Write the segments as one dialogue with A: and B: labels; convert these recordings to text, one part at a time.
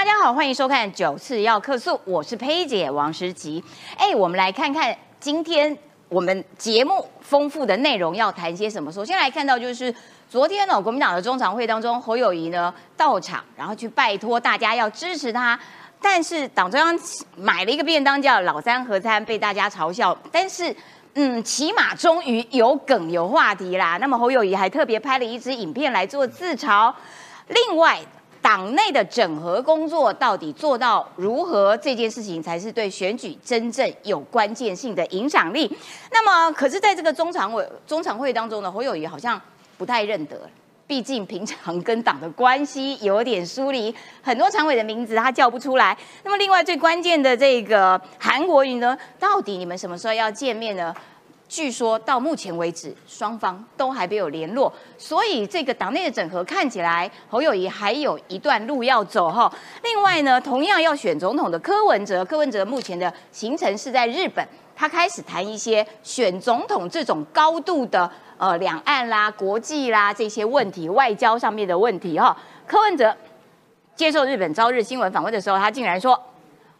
A: 大家好，欢迎收看《九次要客诉》，我是佩姐王诗琪。哎，我们来看看今天我们节目丰富的内容要谈些什么。首先来看到就是昨天呢，国民党的中常会当中，侯友谊呢到场，然后去拜托大家要支持他。但是党中央买了一个便当叫老三合餐，被大家嘲笑。但是，嗯，起码终于有梗有话题啦。那么侯友谊还特别拍了一支影片来做自嘲。另外，党内的整合工作到底做到如何？这件事情才是对选举真正有关键性的影响力。那么，可是在这个中常委中常会当中呢，侯友谊好像不太认得。毕竟平常跟党的关系有点疏离，很多常委的名字他叫不出来。那么另外最关键的这个韩国瑜呢，到底你们什么时候要见面呢？据说到目前为止双方都还没有联络，所以这个党内的整合看起来侯友谊还有一段路要走哈。另外呢，同样要选总统的柯文哲，柯文哲目前的行程是在日本，他开始谈一些选总统这种高度的。呃，两岸啦、国际啦这些问题，外交上面的问题哈。柯文哲接受日本朝日新闻访问的时候，他竟然说：“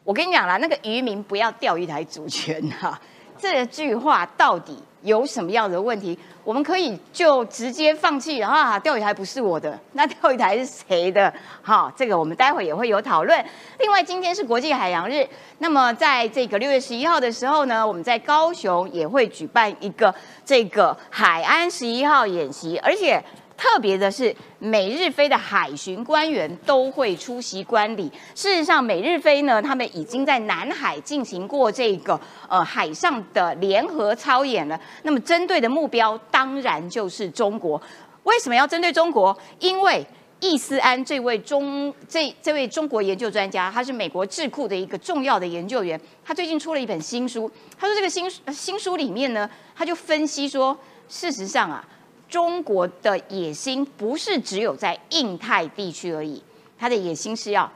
A: 我跟你讲啦，那个渔民不要钓鱼台主权哈。”这句话到底？有什么样的问题，我们可以就直接放弃，然后钓鱼台不是我的，那钓鱼台是谁的？好，这个我们待会也会有讨论。另外，今天是国际海洋日，那么在这个六月十一号的时候呢，我们在高雄也会举办一个这个海安十一号演习，而且。特别的是，美日菲的海巡官员都会出席观礼。事实上，美日菲呢，他们已经在南海进行过这个呃海上的联合操演了。那么，针对的目标当然就是中国。为什么要针对中国？因为易思安这位中这这位中国研究专家，他是美国智库的一个重要的研究员。他最近出了一本新书。他说，这个新新书里面呢，他就分析说，事实上啊。中国的野心不是只有在印太地区而已，它的野心是要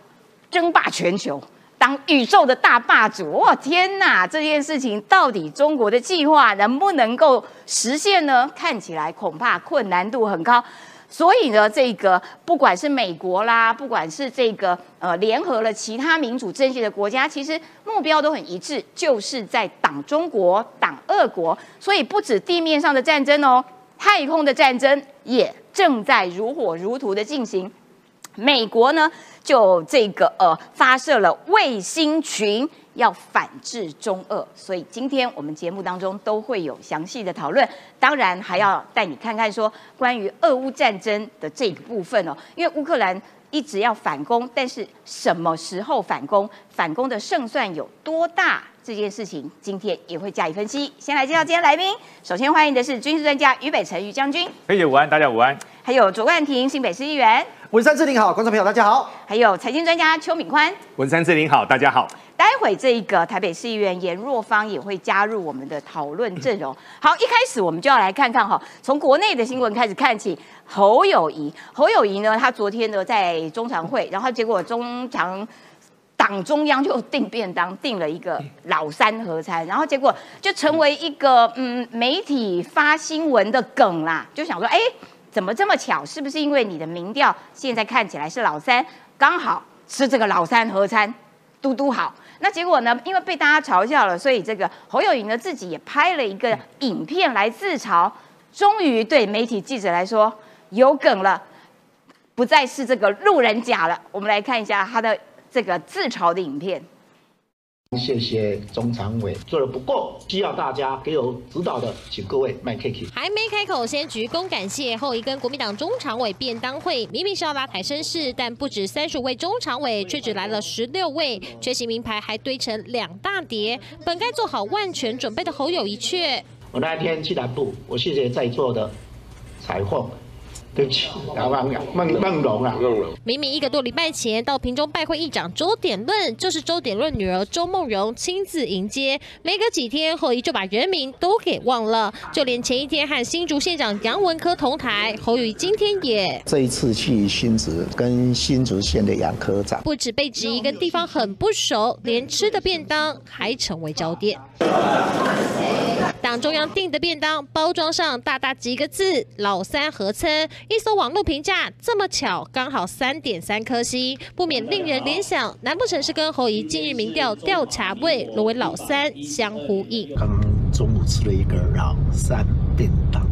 A: 争霸全球，当宇宙的大霸主。哇，天哪！这件事情到底中国的计划能不能够实现呢？看起来恐怕困难度很高。所以呢，这个不管是美国啦，不管是这个呃联合了其他民主政界的国家，其实目标都很一致，就是在挡中国、挡俄国。所以不止地面上的战争哦。太空的战争也正在如火如荼的进行，美国呢就这个呃发射了卫星群，要反制中俄，所以今天我们节目当中都会有详细的讨论，当然还要带你看看说关于俄乌战争的这个部分哦，因为乌克兰一直要反攻，但是什么时候反攻，反攻的胜算有多大？这件事情今天也会加以分析。先来介绍今天来宾，首先欢迎的是军事专家于北辰于将军。
B: 黑姐午安，大家午安。
A: 还有卓冠廷新北市议员。
C: 文山志玲好，观众朋友大家好。
A: 还有财经专家邱敏宽。
B: 文山志玲好，大家好。
A: 待会这一个台北市议员严若芳也会加入我们的讨论阵容。好，一开始我们就要来看看哈，从国内的新闻开始看起。侯友谊，侯友谊呢，他昨天呢在中常会，然后结果中常。党中央就订便当，订了一个老三合餐，然后结果就成为一个嗯媒体发新闻的梗啦。就想说，哎，怎么这么巧？是不是因为你的民调现在看起来是老三，刚好吃这个老三合餐，嘟嘟好。那结果呢？因为被大家嘲笑了，所以这个侯友谊呢自己也拍了一个影片来自嘲。终于对媒体记者来说有梗了，不再是这个路人甲了。我们来看一下他的。这个自嘲的影片，
C: 谢谢中常委做的不够，需要大家给我指导的，请各位麦 K K。
D: 还没开口，先鞠躬感谢后一跟国民党中常委便当会，明明是要拉抬声势，但不止三十五位中常委，却只来了十六位，缺席名牌还堆成两大叠。本该做好万全准备的侯友谊却，
C: 我那天去南部，我谢谢在座的裁缝。对不起，孟孟孟龙啊！
D: 明明一个多礼拜前到屏中拜会议长周典论，就是周典论女儿周梦荣亲自迎接。没隔几天，侯怡就把人名都给忘了，就连前一天和新竹县长杨文科同台，侯友今天也
E: 这一次去新竹跟新竹县的杨科长，
D: 不止被质疑跟地方很不熟，连吃的便当还成为焦点。党中央订的便当包装上大大几个字“老三合称”，一搜网络评价，这么巧，刚好三点三颗星，不免令人联想，难不成是跟侯怡近日民调调查位沦为老三相呼应？
E: 刚刚中午吃了一个老三便当，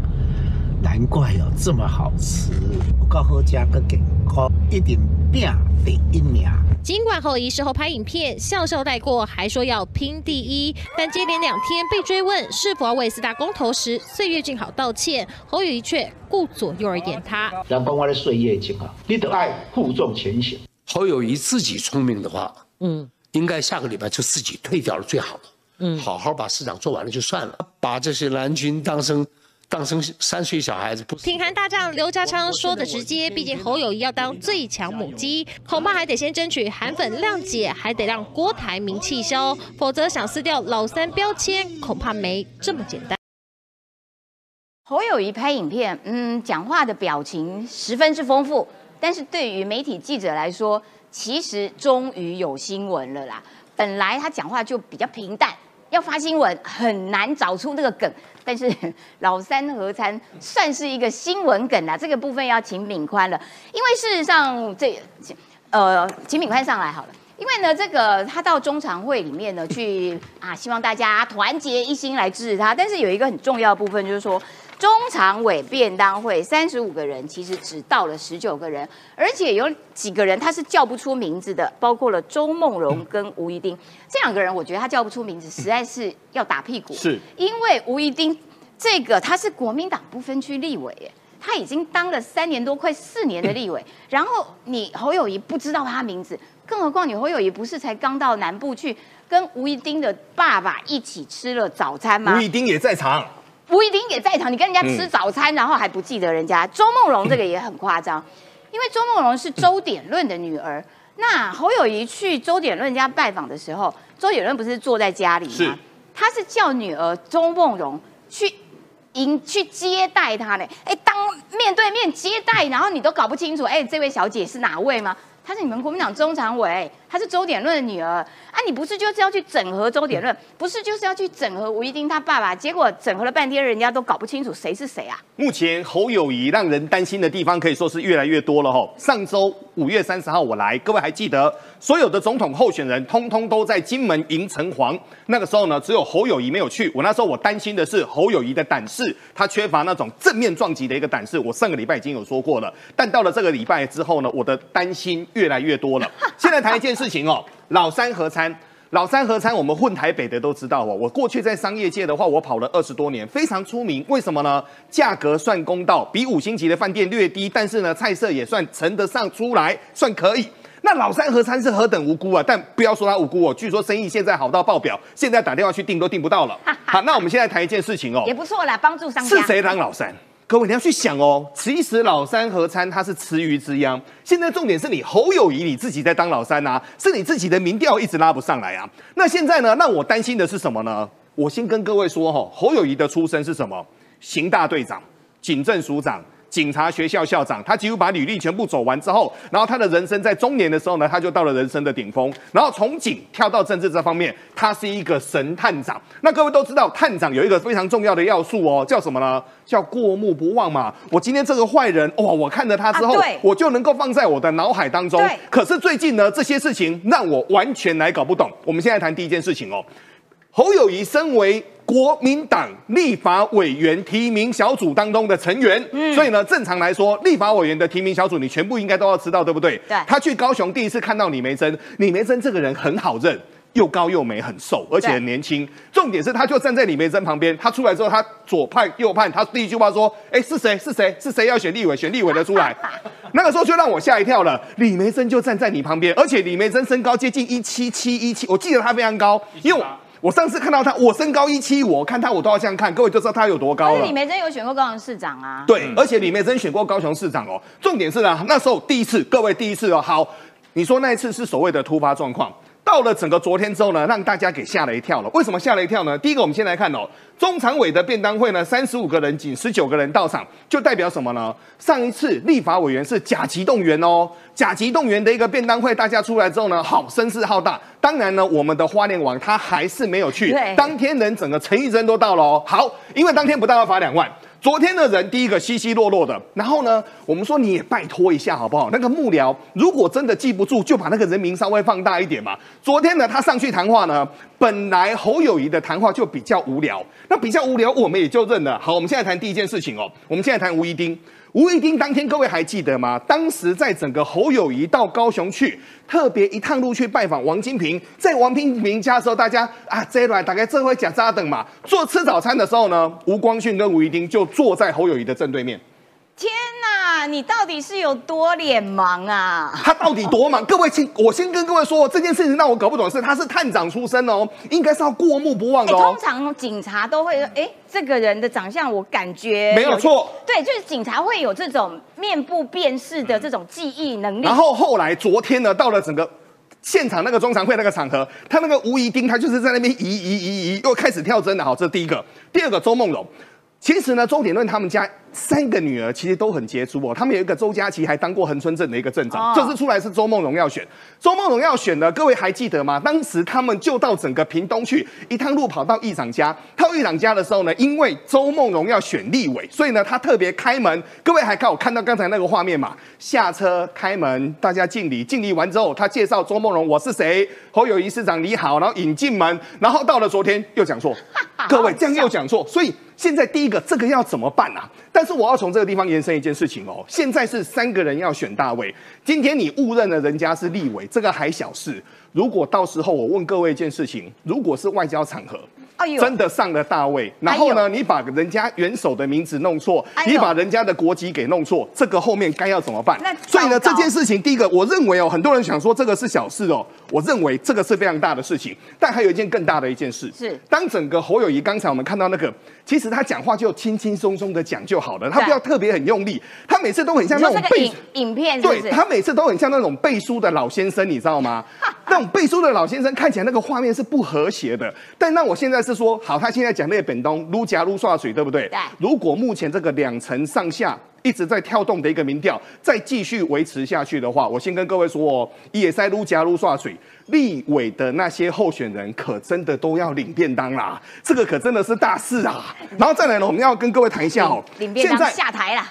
E: 难怪哦这么好吃，不够好加个健康，一定拼第一名。
D: 尽管侯怡事后拍影片笑笑带过，还说要拼第一，但接连两天被追问是否要为四大公投时岁月静好道歉，侯友谊却顾左右而言他。
C: 人讲我的岁月静好，你得爱负重前行。
F: 侯友谊自己聪明的话，嗯，应该下个礼拜就自己退掉了最好了，嗯，好好把市长做完了就算了，把这些蓝军当成当成三岁小孩子不。
D: 挺韩大将刘家昌说的直接，毕竟侯友谊要当最强母鸡，恐怕还得先争取韩粉谅解，还得让郭台铭气消，否则想撕掉老三标签，恐怕没这么简单。
A: 侯友谊拍影片，嗯，讲话的表情十分之丰富，但是对于媒体记者来说，其实终于有新闻了啦。本来他讲话就比较平淡，要发新闻很难找出那个梗，但是 老三合餐算是一个新闻梗啦。这个部分要请敏宽了，因为事实上这呃，请敏宽上来好了。因为呢，这个他到中常会里面呢去啊，希望大家团结一心来支持他。但是有一个很重要的部分，就是说中常委便当会三十五个人，其实只到了十九个人，而且有几个人他是叫不出名字的，包括了周梦荣跟吴一丁这两个人，我觉得他叫不出名字，实在是要打屁股。
B: 是
A: 因为吴一丁这个他是国民党不分区立委耶。他已经当了三年多，快四年的立委，然后你侯友谊不知道他名字，更何况你侯友谊不是才刚到南部去跟吴一丁的爸爸一起吃了早餐吗？
B: 吴一丁也在场，
A: 吴一丁也在场，你跟人家吃早餐，然后还不记得人家。周梦荣这个也很夸张，因为周梦荣是周典论的女儿。那侯友谊去周典论家拜访的时候，周典论不是坐在家里
B: 是
A: 吗？他是叫女儿周梦荣去迎去接待他呢。哎，当面对面接待，然后你都搞不清楚，哎，这位小姐是哪位吗？她是你们国民党中常委，她是周典论的女儿啊！你不是就是要去整合周典论，不是就是要去整合吴一丁他爸爸？结果整合了半天，人家都搞不清楚谁是谁啊！
B: 目前侯友谊让人担心的地方可以说是越来越多了哈。上周五月三十号我来，各位还记得所有的总统候选人通通都在金门迎城隍，那个时候呢，只有侯友谊没有去。我那时候我担心的是侯友谊的胆识，他缺乏那种正面撞击的一个胆识。我上个礼拜已经有说过了，但到了这个礼拜之后呢，我的担心越来越多了。现在谈一件事情哦，老三合餐。老三合餐，我们混台北的都知道哦。我过去在商业界的话，我跑了二十多年，非常出名。为什么呢？价格算公道，比五星级的饭店略低，但是呢，菜色也算盛得上出来，算可以。那老三合餐是何等无辜啊！但不要说他无辜哦，据说生意现在好到爆表，现在打电话去订都订不到了。好，那我们现在谈一件事情哦
A: 也，不错啦，帮助商家。
B: 是谁当老三？各位你要去想哦，其实老三合餐它是池鱼之殃。现在重点是你侯友谊你自己在当老三啊，是你自己的民调一直拉不上来啊。那现在呢，让我担心的是什么呢？我先跟各位说哈、侯友谊的出身是什么？刑大队长、警政署长。警察学校校长，他几乎把履历全部走完之后，然后他的人生在中年的时候呢，他就到了人生的顶峰，然后从警跳到政治这方面，他是一个神探长。那各位都知道，探长有一个非常重要的要素哦，叫什么呢？叫过目不忘嘛。我今天这个坏人，哇，我看了他之后，
A: 啊
B: 我就能够放在我的脑海当中。可是最近呢，这些事情让我完全来搞不懂。我们现在谈第一件事情哦，侯友谊身为国民党立法委员提名小组当中的成员，
A: 嗯
B: 所以呢，正常来说，立法委员的提名小组你全部应该都要知道，对不对？
A: 对
B: 他去高雄第一次看到李梅珍，李梅珍这个人很好认。又高又美，很瘦，而且很年轻。重点是，他就站在李梅珍旁边。他出来之后，他左盼右盼，他第一句话说：“哎，是谁？是谁？是谁要选立委？选立委的出来。”那个时候就让我吓一跳了。李梅珍就站在你旁边，而且李梅珍身高接近一七七一七，我记得她非常高，因为我我上次看到他，我身高一七五，我看他我都要这样看，各位就知道他有多高了
A: 李。梅珍有选过高雄市长啊，
B: 对，而且李梅珍选过高雄市长哦。重点是呢，那时候第一次，各位第一次哦。好，你说那一次是所谓的突发状况，到了整个昨天之后呢，让大家给吓了一跳了。为什么吓了一跳呢？第一个，我们先来看哦，中常委的便当会呢，三十五个人，仅十九个人到场，就代表什么呢？上一次立法委员是甲级动员哦，甲级动员的一个便当会，大家出来之后呢，好声势浩大。当然呢，我们的花莲王他还是没有去，当天人整个陈义珍都到了哦。好，因为当天不到要罚两万。昨天的人第一个稀稀落落的，然后呢，我们说你也拜托一下好不好？那个幕僚如果真的记不住，就把那个人名稍微放大一点嘛。昨天呢，他上去谈话呢，本来侯友谊的谈话就比较无聊，那比较无聊，我们也就认了。好，我们现在谈第一件事情哦，我们现在谈吴一丁。吴一丁当天，各位还记得吗？当时在整个侯友谊到高雄去，特别一趟路去拜访王金平，在王金平家的时候，大家啊，这一来大概这会假扎等嘛。做吃早餐的时候呢，吴光训跟吴一丁就坐在侯友谊的正对面。
A: 天哪，你到底是有多脸盲啊？
B: 他到底多忙？各位先，我先跟各位说，这件事情让我搞不懂的是，他是探长出身哦，应该是要过目不忘的
A: 哦。通常警察都会说，哎，这个人的长相我感觉
B: 没有错，
A: 对，就是警察会有这种面部辨识的这种记忆能力。
B: 然后后来昨天呢，到了整个现场那个中常会那个场合，他那个吴怡丁，他就是在那边移移移移，又开始跳针了。好，这是第一个，第二个周梦荣，其实呢，周点论他们家。三个女儿其实都很杰出哦，他们有一个周佳琪还当过恒春镇的一个镇长，这次出来是周梦荣要选，周梦荣要选的，各位还记得吗？当时他们就到整个屏东去，一趟路跑到议长家，到议长家的时候呢，因为周梦荣要选立委，所以呢他特别开门，各位还看我看到刚才那个画面嘛？下车开门，大家敬礼，敬礼完之后，他介绍周梦荣我是谁，侯友谊市长你好，然后引进门，然后到了昨天又讲错，各位这样又讲错，所以现在第一个这个要怎么办啊？但是我要从这个地方延伸一件事情哦，现在是三个人要选大位，今天你误认了人家是立委，这个还小事。如果到时候我问各位一件事情，如果是外交场合。真的上了大位，然后呢，你把人家元首的名字弄错，你把人家的国籍给弄错，这个后面该要怎么办？所以呢，这件事情，第一个，我认为哦，很多人想说这个是小事哦，我认为这个是非常大的事情。但还有一件更大的一件事，
A: 是。
B: 当整个侯友谊刚才我们看到那个，其实他讲话就轻轻松松的讲就好了，他不要特别很用力，他每次都很像那种
A: 背影片，对
B: 他每次都很像那种背书的老先生，你知道吗？那种背书的老先生看起来那个画面是不和谐的。但那我现在是说，好，他现在讲那个本东撸夹撸刷水，对不对？
A: 对。
B: 如果目前这个两层上下一直在跳动的一个民调，再继续维持下去的话，我先跟各位说哦，也在撸夹撸刷水，立委的那些候选人可真的都要领便当啦，这个可真的是大事啊。然后再来呢，我们要跟各位谈一下哦，
A: 领便当下台了。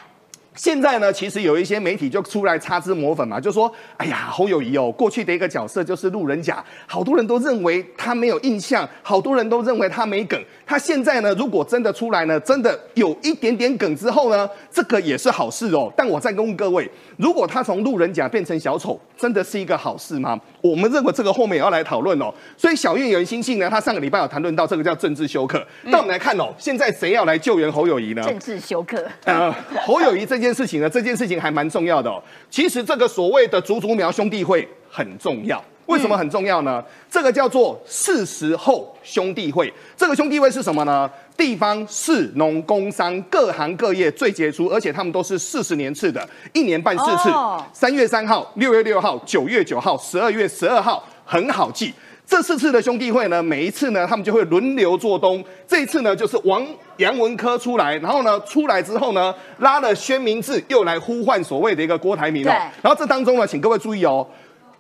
B: 现在呢，其实有一些媒体就出来擦脂抹粉嘛，就说：“哎呀，侯友谊哦，过去的一个角色就是路人甲，好多人都认为他没有印象，好多人都认为他没梗。他现在呢，如果真的出来呢，真的有一点点梗之后呢，这个也是好事哦。但我再问各位，如果他从路人甲变成小丑，真的是一个好事吗？我们认为这个后面也要来讨论哦。所以小月有人心性呢，他上个礼拜有谈论到这个叫政治休克。那我们来看哦，现在谁要来救援侯友谊呢？
A: 政治休克。
B: 呃，侯友谊这。这件事情呢，这件事情还蛮重要的哦。其实这个所谓的竹竹苗兄弟会很重要，为什么很重要呢？这个叫做四十后兄弟会。这个兄弟会是什么呢？地方市农工商各行各业最杰出，而且他们都是四十年次的，一年办四次。三月三号、六月六号、九月九号、十二月十二号，很好记。这四次的兄弟会呢，每一次呢，他们就会轮流做东。这一次呢，就是王杨文科出来，然后呢，出来之后呢，拉了宣明志，又来呼唤所谓的一个郭台铭哦。然后这当中呢，请各位注意哦，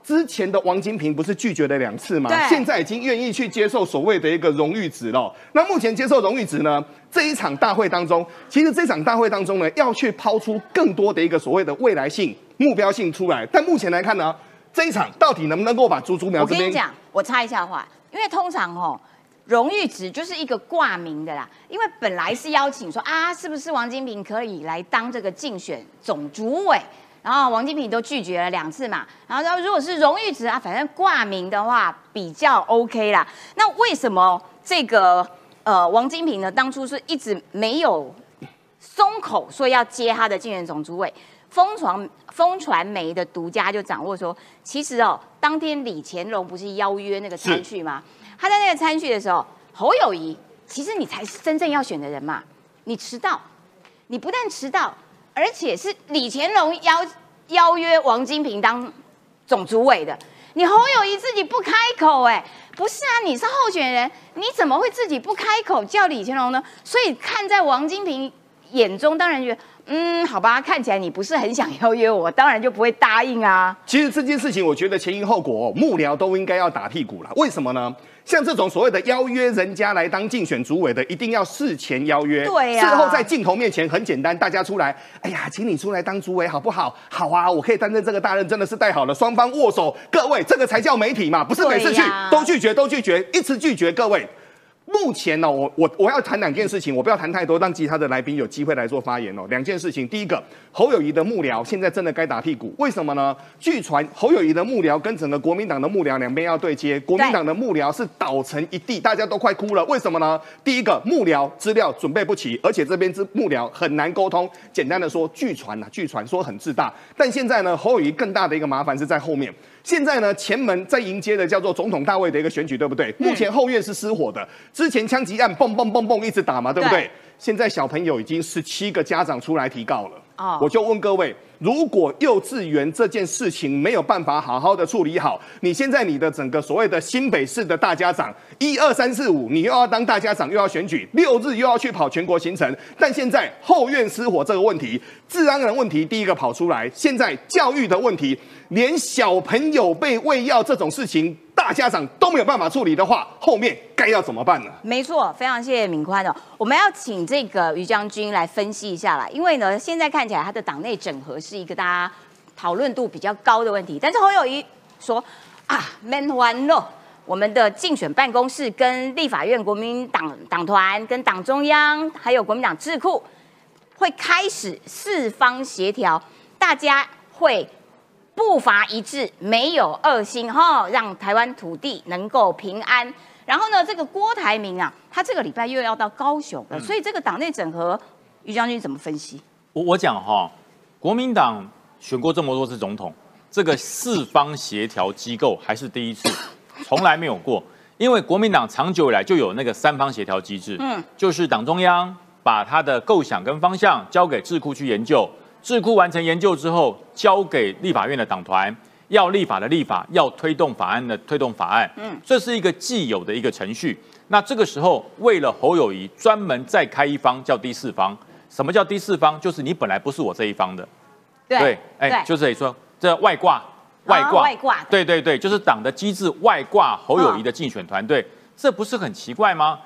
B: 之前的王金平不是拒绝了两次吗？现在已经愿意去接受所谓的一个荣誉值了。那目前接受荣誉值呢，这一场大会当中，其实这场大会当中呢，要去抛出更多的一个所谓的未来性、目标性出来。但目前来看呢。这一场到底能不能够把猪猪苗这边？
A: 我，插一下话，因为通常哦，荣誉值就是一个挂名的啦。因为本来是邀请说啊，是不是王金平可以来当这个竞选总主委？然后王金平都拒绝了两次嘛。然后说如果是荣誉值啊，反正挂名的话比较 OK 啦。那为什么这个呃王金平呢，当初是一直没有松口说要接他的竞选总主委？风传风传媒的独家就掌握说，其实哦，当天李乾隆不是邀约那个参叙吗？他在那个参叙的时候，侯友谊，其实你才是真正要选的人嘛。你迟到，你不但迟到，而且是李乾隆邀邀约王金平当总主委的，你侯友谊自己不开口，哎，不是啊，你是候选人，你怎么会自己不开口叫李乾隆呢？所以看在王金平眼中，当然觉得，嗯，好吧，看起来你不是很想邀约我，当然就不会答应啊。
B: 其实这件事情，我觉得前因后果，幕僚都应该要打屁股了。为什么呢？像这种所谓的邀约人家来当竞选主委的，一定要事前邀约，
A: 对呀
B: 事后在镜头面前很简单，大家出来，哎呀，请你出来当主委好不好？好啊，我可以担任这个大任，真的是带好了，双方握手，各位，这个才叫媒体嘛，不是每次去都拒绝，都拒绝，一直拒绝，各位。目前呢，我我我要谈两件事情，我不要谈太多，让其他的来宾有机会来做发言哦。两件事情，第一个，侯友谊的幕僚现在真的该打屁股，为什么呢？据传侯友谊的幕僚跟整个国民党的幕僚两边要对接，国民党的幕僚是倒成一地，大家都快哭了。为什么呢？第一个，幕僚资料准备不齐，而且这边之幕僚很难沟通。简单的说，据传啊，据传说很自大，但现在呢，侯友谊更大的一个麻烦是在后面。现在呢，前门在迎接的叫做总统大卫的一个选举，对不对？目前后院是失火的，之前枪击案蹦蹦蹦蹦一直打嘛，对不对？
A: 对
B: 现在小朋友已经十七个家长出来提告了。
A: 哦
B: 我就问各位，如果幼稚园这件事情没有办法好好的处理好，你现在你的整个所谓的新北市的大家长，一二三四五，你又要当大家长，又要选举，六日又要去跑全国行程，但现在后院失火这个问题，治安的问题第一个跑出来，现在教育的问题，连小朋友被喂药这种事情，大家长都没有办法处理的话，后面该要怎么办呢？
A: 没错，非常谢谢敏宽哦。我们要请这个于将军来分析一下啦，因为呢，现在看起来他的党内整合是一个大家讨论度比较高的问题。但是侯友谊说啊，，man one 哦，我们的竞选办公室跟立法院国民党党团、跟党中央还有国民党智库会开始四方协调，大家会步伐一致，没有二心哈，让台湾土地能够平安。然后呢，这个郭台铭啊，他这个礼拜又要到高雄了，所以这个党内整合，于将军怎么分析？
G: 我我讲哈，国民党选过这么多次总统，这个四方协调机构还是第一次，从来没有过。因为国民党长久以来就有那个三方协调机制，
A: 嗯，
G: 就是党中央把他的构想跟方向交给智库去研究，智库完成研究之后，交给立法院的党团，要立法的立法，要推动法案的推动法案，
A: 嗯
G: 这是一个既有的一个程序。那这个时候，为了侯友谊，专门再开一方叫第四方。什么叫第四方？就是你本来不是我这一方的，
A: 对
G: 哎，就是得说这外挂，外挂，
A: 啊外挂
G: 对对对，就是党的机制外挂侯友谊的竞选团队，这不是很奇怪吗？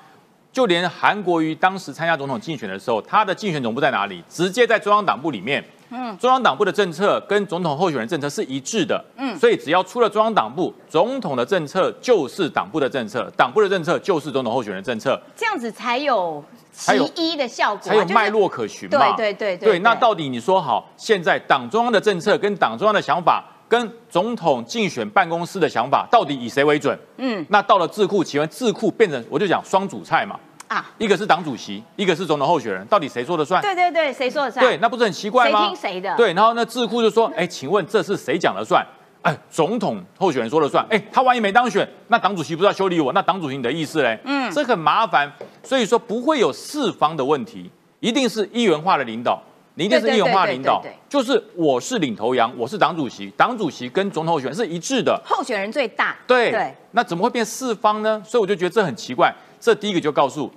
G: 就连韩国瑜当时参加总统竞选的时候，他的竞选总部在哪里？直接在中央党部里面。嗯，中央党部的政策跟总统候选人政策是一致的。嗯，所以只要出了中央党部，总统的政策就是党部的政策，党部的政策就是总统候选人政策。
A: 这样子才有其
G: 才有
A: 一的效果啊，
G: 才有脉络可循嘛。
A: 对对对对
G: 对，那到底你说好，现在党中央的政策跟党中央的想法，跟总统竞选办公室的想法，到底以谁为准？
A: 嗯
G: 那到了智库，请问智库变成我就讲双主菜嘛，
A: 啊，
G: 一个是党主席，一个是总统候选人，到底谁说了算？
A: 对对对，谁说的算？
G: 对，那不是很奇怪吗？
A: 谁听谁的
G: 对，然后那，智库就说，哎，请问这是谁讲了算？哎，总统候选人说了算。哎，他万一没当选，那党主席不是要修理我？那党主席你的意思嘞？
A: 嗯
G: 这很麻烦。所以说不会有四方的问题，一定是一元化的领导。你一定是一文化的领导就是我是领头羊，我是党主席，党主席跟总统候选人是一致的。
A: 候选人最大，
G: 对，
A: 对，
G: 那怎么会变四方呢？所以我就觉得这很奇怪。这第一个就告诉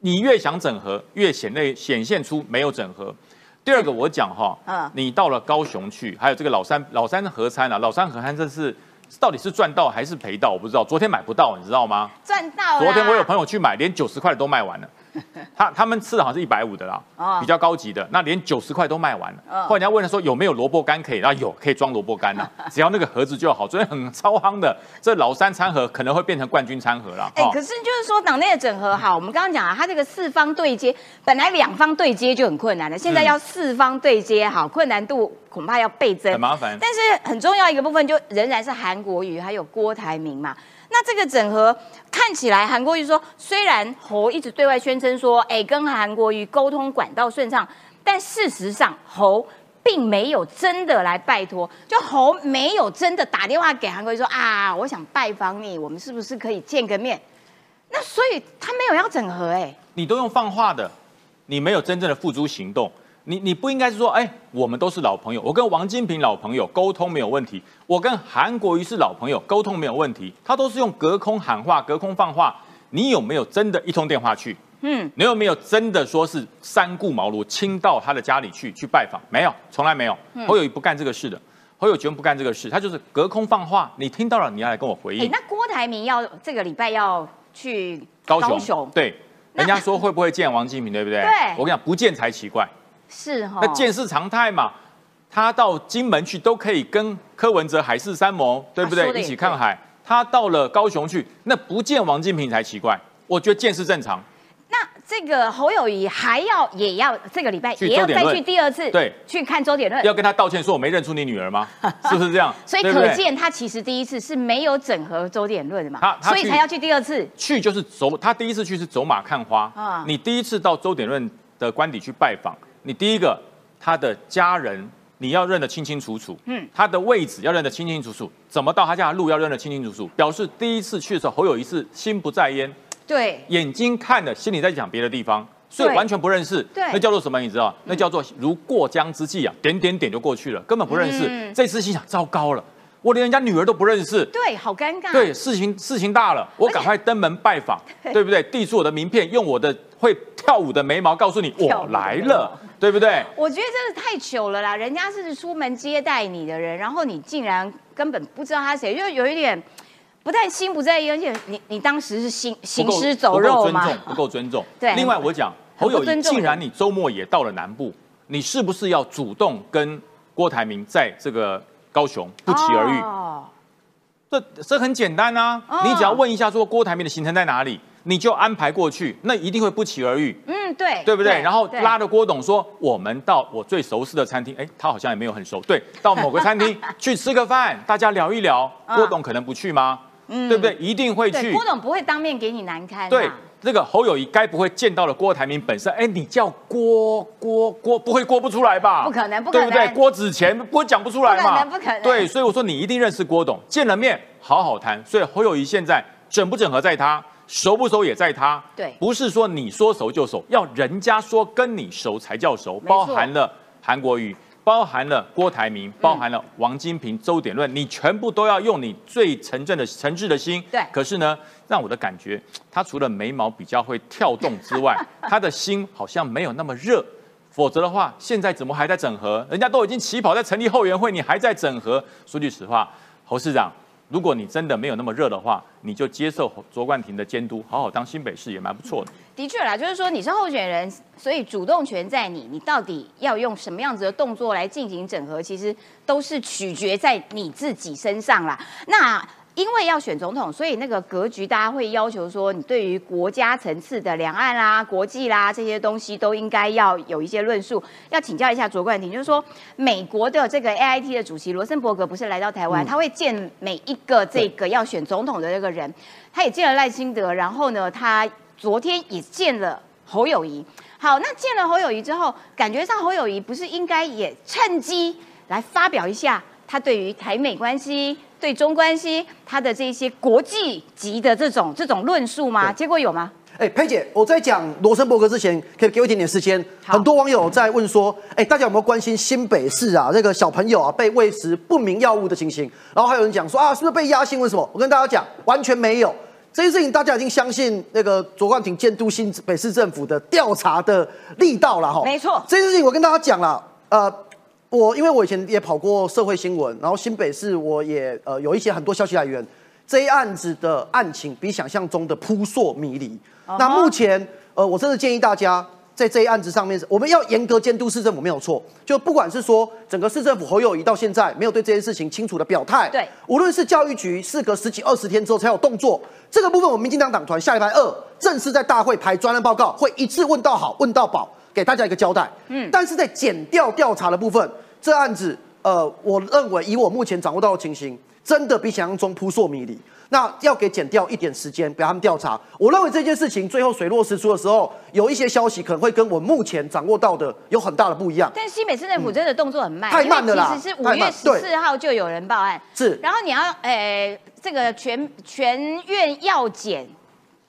G: 你，越想整合，越显内显现出没有整合。第二个我讲哈，
A: 嗯
G: 你到了高雄去，还有这个老三老三合餐啊，老三合餐这是到底是赚到还是赔到，我不知道。昨天买不到，你知道吗？
A: 赚到
G: 昨天我有朋友去买，连九十块的都卖完了。他他们吃的好像是一百五的啦，
A: 哦
G: 比较高级的，那连九十块都卖完了。
A: 嗯
G: 后来人家问他说有没有萝卜干可以，然后有可以装萝卜干呐，只要那个盒子就好。昨天很超夯的，这老三餐盒可能会变成冠军餐盒了。
A: 哎、
G: 哦
A: 可是就是说党内的整合好，我们刚刚讲啊，它这个四方对接，本来两方对接就很困难了，现在要四方对接，好，困难度恐怕要倍增，
G: 很麻烦
A: 但是很重要一个部分，就仍然是韩国瑜还有郭台铭嘛。那这个整合看起来，韩国瑜说，虽然侯一直对外宣称说，哎，跟韩国瑜沟通管道顺畅，但事实上侯并没有真的来拜托，就侯没有真的打电话给韩国瑜说啊，我想拜访你，我们是不是可以见个面？那所以他没有要整合、哎，
G: 你都用放话的，你没有真正的付诸行动。你你不应该是说，哎，我们都是老朋友，我跟王金平老朋友沟通没有问题，我跟韩国瑜是老朋友沟通没有问题，他都是用隔空喊话、隔空放话，你有没有真的一通电话去？嗯，你有没有真的说是三顾茅庐亲到他的家里去去拜访？没有，从来没有。侯友谊不干这个事的，侯友谊不干这个事，他就是隔空放话，你听到了，你要来跟我回应。
A: 那郭台铭要这个礼拜要去
G: 高雄，对，人家说会不会见王金平，对不对？
A: 对，
G: 我跟你讲，不见才奇怪。
A: 是哈，
G: 那见是常态嘛。他到金门去都可以跟柯文哲海誓山盟，对不对？一起看海。他到了高雄去，那不见王金平才奇怪。我觉得见是正常。
A: 那这个侯友谊还要也要这个礼拜也要再去第二次，
G: 对，
A: 去看周点论，
G: 要跟他道歉，说我没认出你女儿吗？是不是这样？
A: 所以可见他其实第一次是没有整合周点论的嘛，所以才要去第二次。
G: 去就是走，他第一次去是走马看花啊。你第一次到周点论的官邸去拜访。你第一个，他的家人你要认得清清楚楚，嗯，他的位置要认得清清楚楚，怎么到他家的路要认得清清楚楚，表示第一次去的时候，侯友谊是心不在焉，
A: 对，
G: 眼睛看的，心里在想别的地方，所以完全不认识，
A: 对，
G: 那叫做什么？你知道？那叫做如过江之鲫啊，点点点就过去了，根本不认识。这次心想，糟糕了。我连人家女儿都不认识，
A: 对，好尴尬。
G: 对，事情事情大了，我赶快登门拜访，对不对？递出我的名片，用我的会跳舞的眉毛告诉你我来了，对不对？
A: 我觉得真的太糗了啦！人家是出门接待你的人，然后你竟然根本不知道他谁，就有一点不太心不在焉，而且你你当时是行行尸走肉
G: 吗？不够尊重，不够尊重。
A: 对。
G: 另外我讲侯友谊，既然你周末也到了南部，你是不是要主动跟郭台铭在这个？高雄不期而遇，这这很简单啊！你只要问一下说郭台铭的行程在哪里，你就安排过去，那一定会不期而遇。
A: 嗯，对，
G: 对不对？然后拉着郭董说，我们到我最熟悉的餐厅，哎，他好像也没有很熟，对，到某个餐厅去吃个饭，大家聊一聊。郭董可能不去吗？嗯，对不对？一定会去。
A: 郭董不会当面给你难堪。
G: 对。这个侯友谊该不会见到了郭台铭本身？哎，你叫郭郭郭，不会郭不出来吧？
A: 不可能，不可能，
G: 对不对？郭子乾不会讲不出来
A: 嘛？不可能，不可能。
G: 对，所以我说你一定认识郭董，见了面好好谈。所以侯友谊现在整不整合在他，熟不熟也在他。
A: 对，
G: 不是说你说熟就熟，要人家说跟你熟才叫熟，包含了韩国瑜。包含了郭台铭，包含了王金平、周点论，你全部都要用你最诚正的、诚挚的心。
A: 对。
G: 可是呢，让我的感觉，他除了眉毛比较会跳动之外，他的心好像没有那么热。否则的话，现在怎么还在整合？人家都已经起跑在成立后援会，你还在整合？说句实话，侯市长。如果你真的没有那么热的话，你就接受卓冠廷的监督，好好当新北市也蛮不错的。
A: 的确啦，就是说你是候选人，所以主动权在你，你到底要用什么样子的动作来进行整合，其实都是取决在你自己身上啦。那。因为要选总统，所以那个格局，大家会要求说，你对于国家层次的两岸啦、国际啦这些东西，都应该要有一些论述。要请教一下卓冠廷，就是说，美国的这个 A I T 的主席罗森伯格不是来到台湾，他会见每一个这个要选总统的这个人，他也见了赖清德，然后呢，他昨天也见了侯友谊。好，那见了侯友谊之后，感觉上侯友谊不是应该也趁机来发表一下他对于台美关系？对中关系，他的这些国际级的这种这种论述吗？结果有吗？
H: 哎，佩姐，我在讲罗森伯格之前，可以给我一点点时间。很多网友在问说，哎，大家有没有关心新北市啊？这个小朋友啊被喂食不明药物的情形？然后还有人讲说啊，是不是被压新？为什么？我跟大家讲，完全没有。这件事情大家已经相信那个卓冠廷监督新北市政府的调查的力道了哈。
A: 没错，
H: 这件事情我跟大家讲了，呃。我因为我以前也跑过社会新闻，然后新北市我也呃有一些很多消息来源，这一案子的案情比想象中的扑朔迷离。那目前呃，我真的建议大家在这一案子上面，我们要严格监督市政府没有错。就不管是说整个市政府侯友谊到现在没有对这件事情清楚的表态，
A: 对，
H: 无论是教育局事隔十几二十天之后才有动作，这个部分我们民进党党团下礼拜二正式在大会排专案报告，会一致问到好，问到饱。给大家一个交代，嗯，但是在减掉调查的部分，这案子，呃，我认为以我目前掌握到的情形，真的比想象中扑朔迷离。那要给减掉一点时间，给他们调查。我认为这件事情最后水落石出的时候，有一些消息可能会跟我目前掌握到的有很大的不一样。
A: 但是西美市政府真的动作很慢，
H: 太慢了啦。
A: 其实是五月十四号就有人报案，
H: 是。
A: 然后你要，诶，这个全全院药检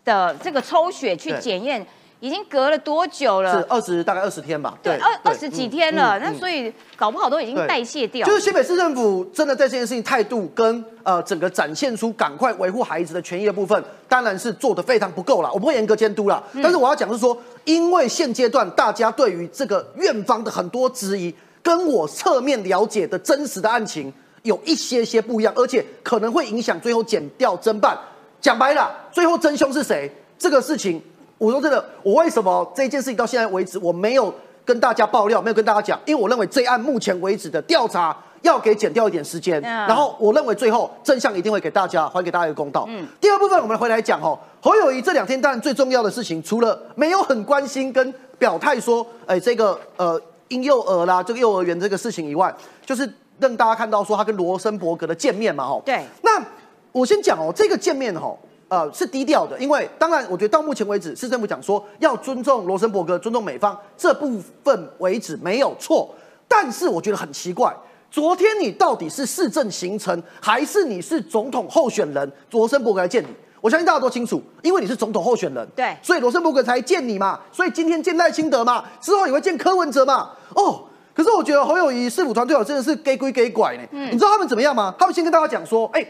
A: 的这个抽血去检验。已经隔了多久了？
H: 是二十大概二十天吧。
A: 对，二二十几天了，那所以搞不好都已经代谢掉。
H: 就是新北市政府真的在这件事情态度跟呃整个展现出赶快维护孩子的权益的部分，当然是做的非常不够了。我不会严格监督了，但是我要讲是说，因为现阶段大家对于这个院方的很多质疑，跟我侧面了解的真实的案情有一些些不一样，而且可能会影响最后减掉侦办。讲白了，最后真凶是谁？这个事情，我说真的，我为什么这件事情到现在为止我没有跟大家爆料，没有跟大家讲？因为我认为这案目前为止的调查要给减掉一点时间，然后我认为最后真相一定会给大家还给大家一个公道。嗯，第二部分我们回来讲哦，侯友谊这两天当然最重要的事情，除了没有很关心跟表态说，哎，这个呃婴幼儿啦，这个幼儿园这个事情以外，就是让大家看到说他跟罗森伯格的见面嘛，哦，
A: 对，
H: 那。我先讲哦，这个见面哈，呃，是低调的，因为当然，我觉得到目前为止，市政府讲说要尊重罗森伯格、尊重美方这部分为止没有错，但是我觉得很奇怪，昨天你到底是市政行程，还是你是总统候选人？罗森伯格来见你，我相信大家都清楚，因为你是总统候选人，
A: 对，
H: 所以罗森伯格才见你嘛，所以今天见赖清德嘛，之后也会见柯文哲嘛，哦，可是我觉得侯友谊市府团队哦，真的是给归给拐呢，你知道他们怎么样吗？他们先跟大家讲说，哎。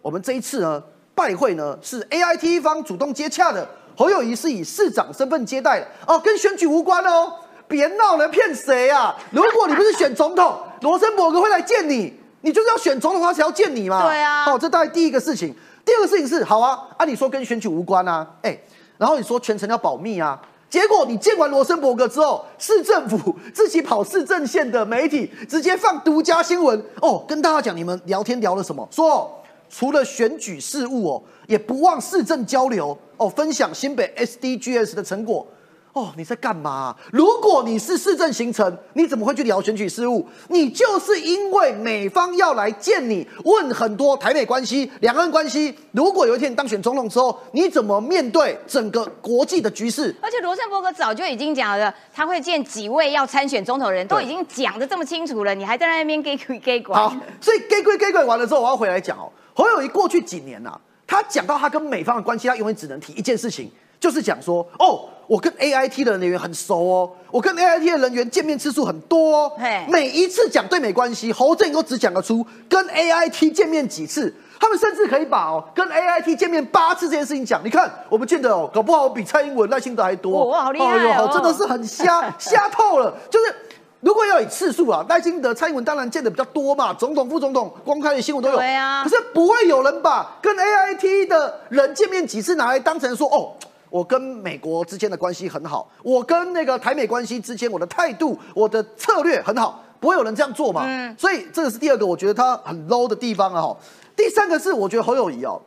H: 我们这一次呢，拜会呢是 A I T 方主动接洽的，侯友谊是以市长身份接待的哦，跟选举无关哦，别闹了，骗谁啊？如果你不是选总统，罗森伯格会来见你，你就是要选总统他才要见你嘛。
A: 对啊，
H: 哦，这大概第一个事情。第二个事情是，好啊，按你说跟选举无关啊，哎，然后你说全程要保密啊，结果你见完罗森伯格之后，市政府 自己跑市政线的媒体直接放独家新闻哦，跟大家讲你们聊天聊了什么，说。除了选举事务哦，也不忘市政交流哦，分享新北 SDGs 的成果哦。你在干嘛？如果你是市政行程，你怎么会去聊选举事务？你就是因为美方要来见你，问很多台美关系、两岸关系。如果有一天你当选总统之后，你怎么面对整个国际的局势？
A: 而且罗森伯格早就已经讲了，他会见几位要参选总统的人，都已经讲的这么清楚了，你还在那边给给给拐？
H: 好，所以给归给拐完了之后，我要回来讲哦。侯友谊过去几年呐，他讲到他跟美方的关系，他永远只能提一件事情，就是讲说，哦，我跟 A I T 的人员很熟哦，我跟 A I T 的人员见面次数很多哦。每一次讲对美关系，侯正都只讲得出跟 A I T 见面几次，他们甚至可以把哦跟 A I T 见面八次这件事情讲。你看我们见的哦，搞不好比蔡英文、赖清德还多。
A: 哇，好厉害哦，
H: 真的是很瞎 瞎透了，就是。如果要以次数啊，赖清德、蔡英文当然见的比较多嘛，总统、副总统公开的新闻都有。
A: 对啊。
H: 可是不会有人把跟 A I T 的人见面几次拿来当成说，哦，我跟美国之间的关系很好，我跟那个台美关系之间我的态度、我的策略很好，不会有人这样做嘛。嗯。所以这个是第二个，我觉得他很 low 的地方啊。第三个是我觉得侯友谊哦，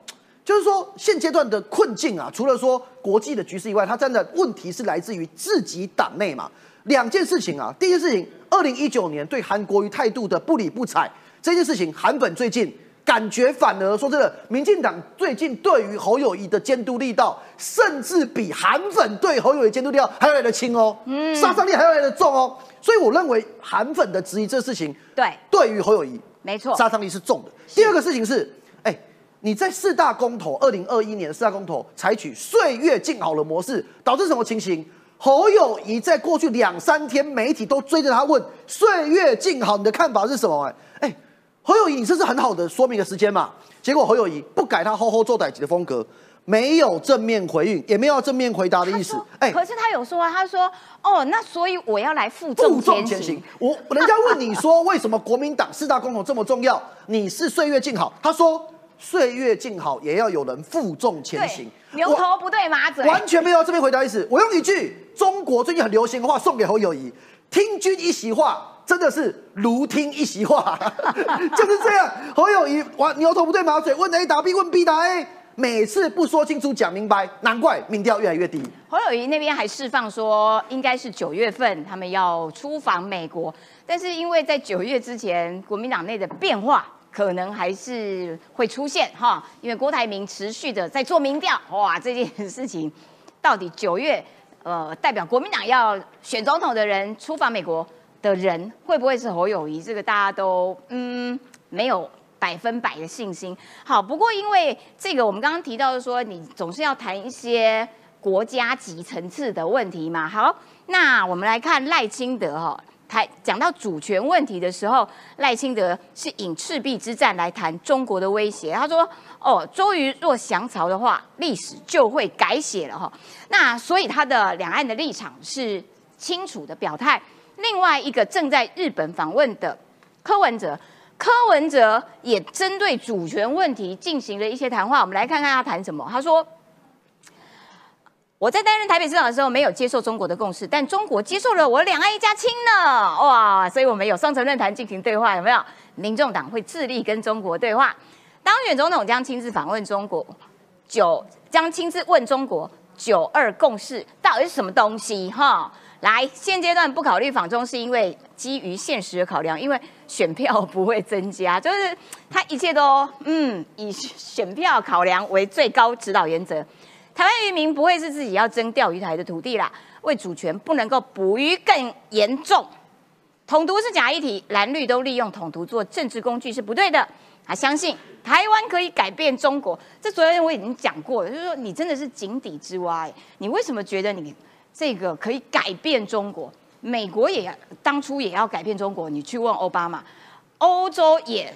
H: 就是说现阶段的困境啊，除了说国际的局势以外，他真的问题是来自于自己党内嘛。两件事情啊，第一件事情，二零一九年对韩国瑜态度的不理不睬，这件事情，韩粉最近感觉反而说真的，民进党最近对于侯友谊的监督力道，甚至比韩粉对侯友谊监督力道还要来得轻哦，嗯，杀伤力还要来得重哦，所以我认为韩粉的质疑这事情，
A: 对，
H: 对于侯友谊，
A: 没错，
H: 杀伤力是重的。第二个事情是，哎，你在四大公投，二零二一年四大公投采取岁月静好的模式，导致什么情形？侯友谊在过去两三天，媒体都追着他问“岁月静好”，你的看法是什么？侯友谊，你这是很好的说明的时间嘛？结果侯友谊不改他吼吼做歹级的风格，没有正面回应，也没有正面回答的意思。
A: 哎，可是他有说啊，他说：“哦，那所以我要来负重前行。”
H: 我人家问你说为什么国民党四大公投这么重要？你是岁月静好，他说。岁月静好，也要有人负重前行。
A: 牛头不对马嘴，
H: 完全没有正面回答意思。我用一句中国最近很流行的话送给侯友谊：听君一席话，真的是如听一席话，就是这样。侯友谊完牛头不对马嘴，问 A 答 B，问 B 答 A，每次不说清楚讲明白，难怪民调越来越低。
A: 侯友谊那边还释放说，应该是九月份他们要出访美国，但是因为在九月之前，国民党内的变化。可能还是会出现哈，因为郭台铭持续的在做民调，哇，这件事情到底九月呃代表国民党要选总统的人出访美国的人会不会是侯友谊？这个大家都嗯没有百分百的信心。好，不过因为这个我们刚刚提到的说，你总是要谈一些国家级层次的问题嘛。好，那我们来看赖清德哈，台讲到主权问题的时候，赖清德是引赤壁之战来谈中国的威胁。他说：“哦，周瑜若降曹的话，历史就会改写了哈。”那所以他的两岸的立场是清楚的表态。另外一个正在日本访问的柯文哲。柯文哲也针对主权问题进行了一些谈话，我们来看看他谈什么。他说：“我在担任台北市长的时候，没有接受中国的共识，但中国接受了我两岸一家亲呢，哇！所以我们有双城论坛进行对话，有没有？民众党会致力跟中国对话。当选总统将亲自访问中国，九将亲自问中国九二共识到底是什么东西？哈。”来，现阶段不考虑访中，是因为基于现实的考量，因为选票不会增加，就是他一切都嗯以选票考量为最高指导原则。台湾渔民不会是自己要争钓鱼台的土地啦，为主权不能够捕鱼更严重。统独是假议题，蓝绿都利用统独做政治工具是不对的。他相信台湾可以改变中国，这昨天我已经讲过了，就是说你真的是井底之蛙，你为什么觉得你？这个可以改变中国，美国也当初也要改变中国。你去问奥巴马，欧洲也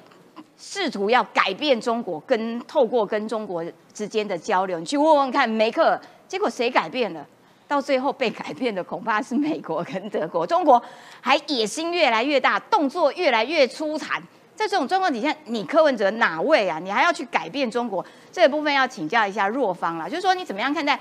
A: 试图要改变中国，跟透过跟中国之间的交流。你去问问看，梅克尔，结果谁改变了？到最后被改变的恐怕是美国跟德国。中国还野心越来越大，动作越来越粗残。在这种状况底下，你柯文哲哪位啊？你还要去改变中国？这个部分要请教一下若方了，就是说你怎么样看待？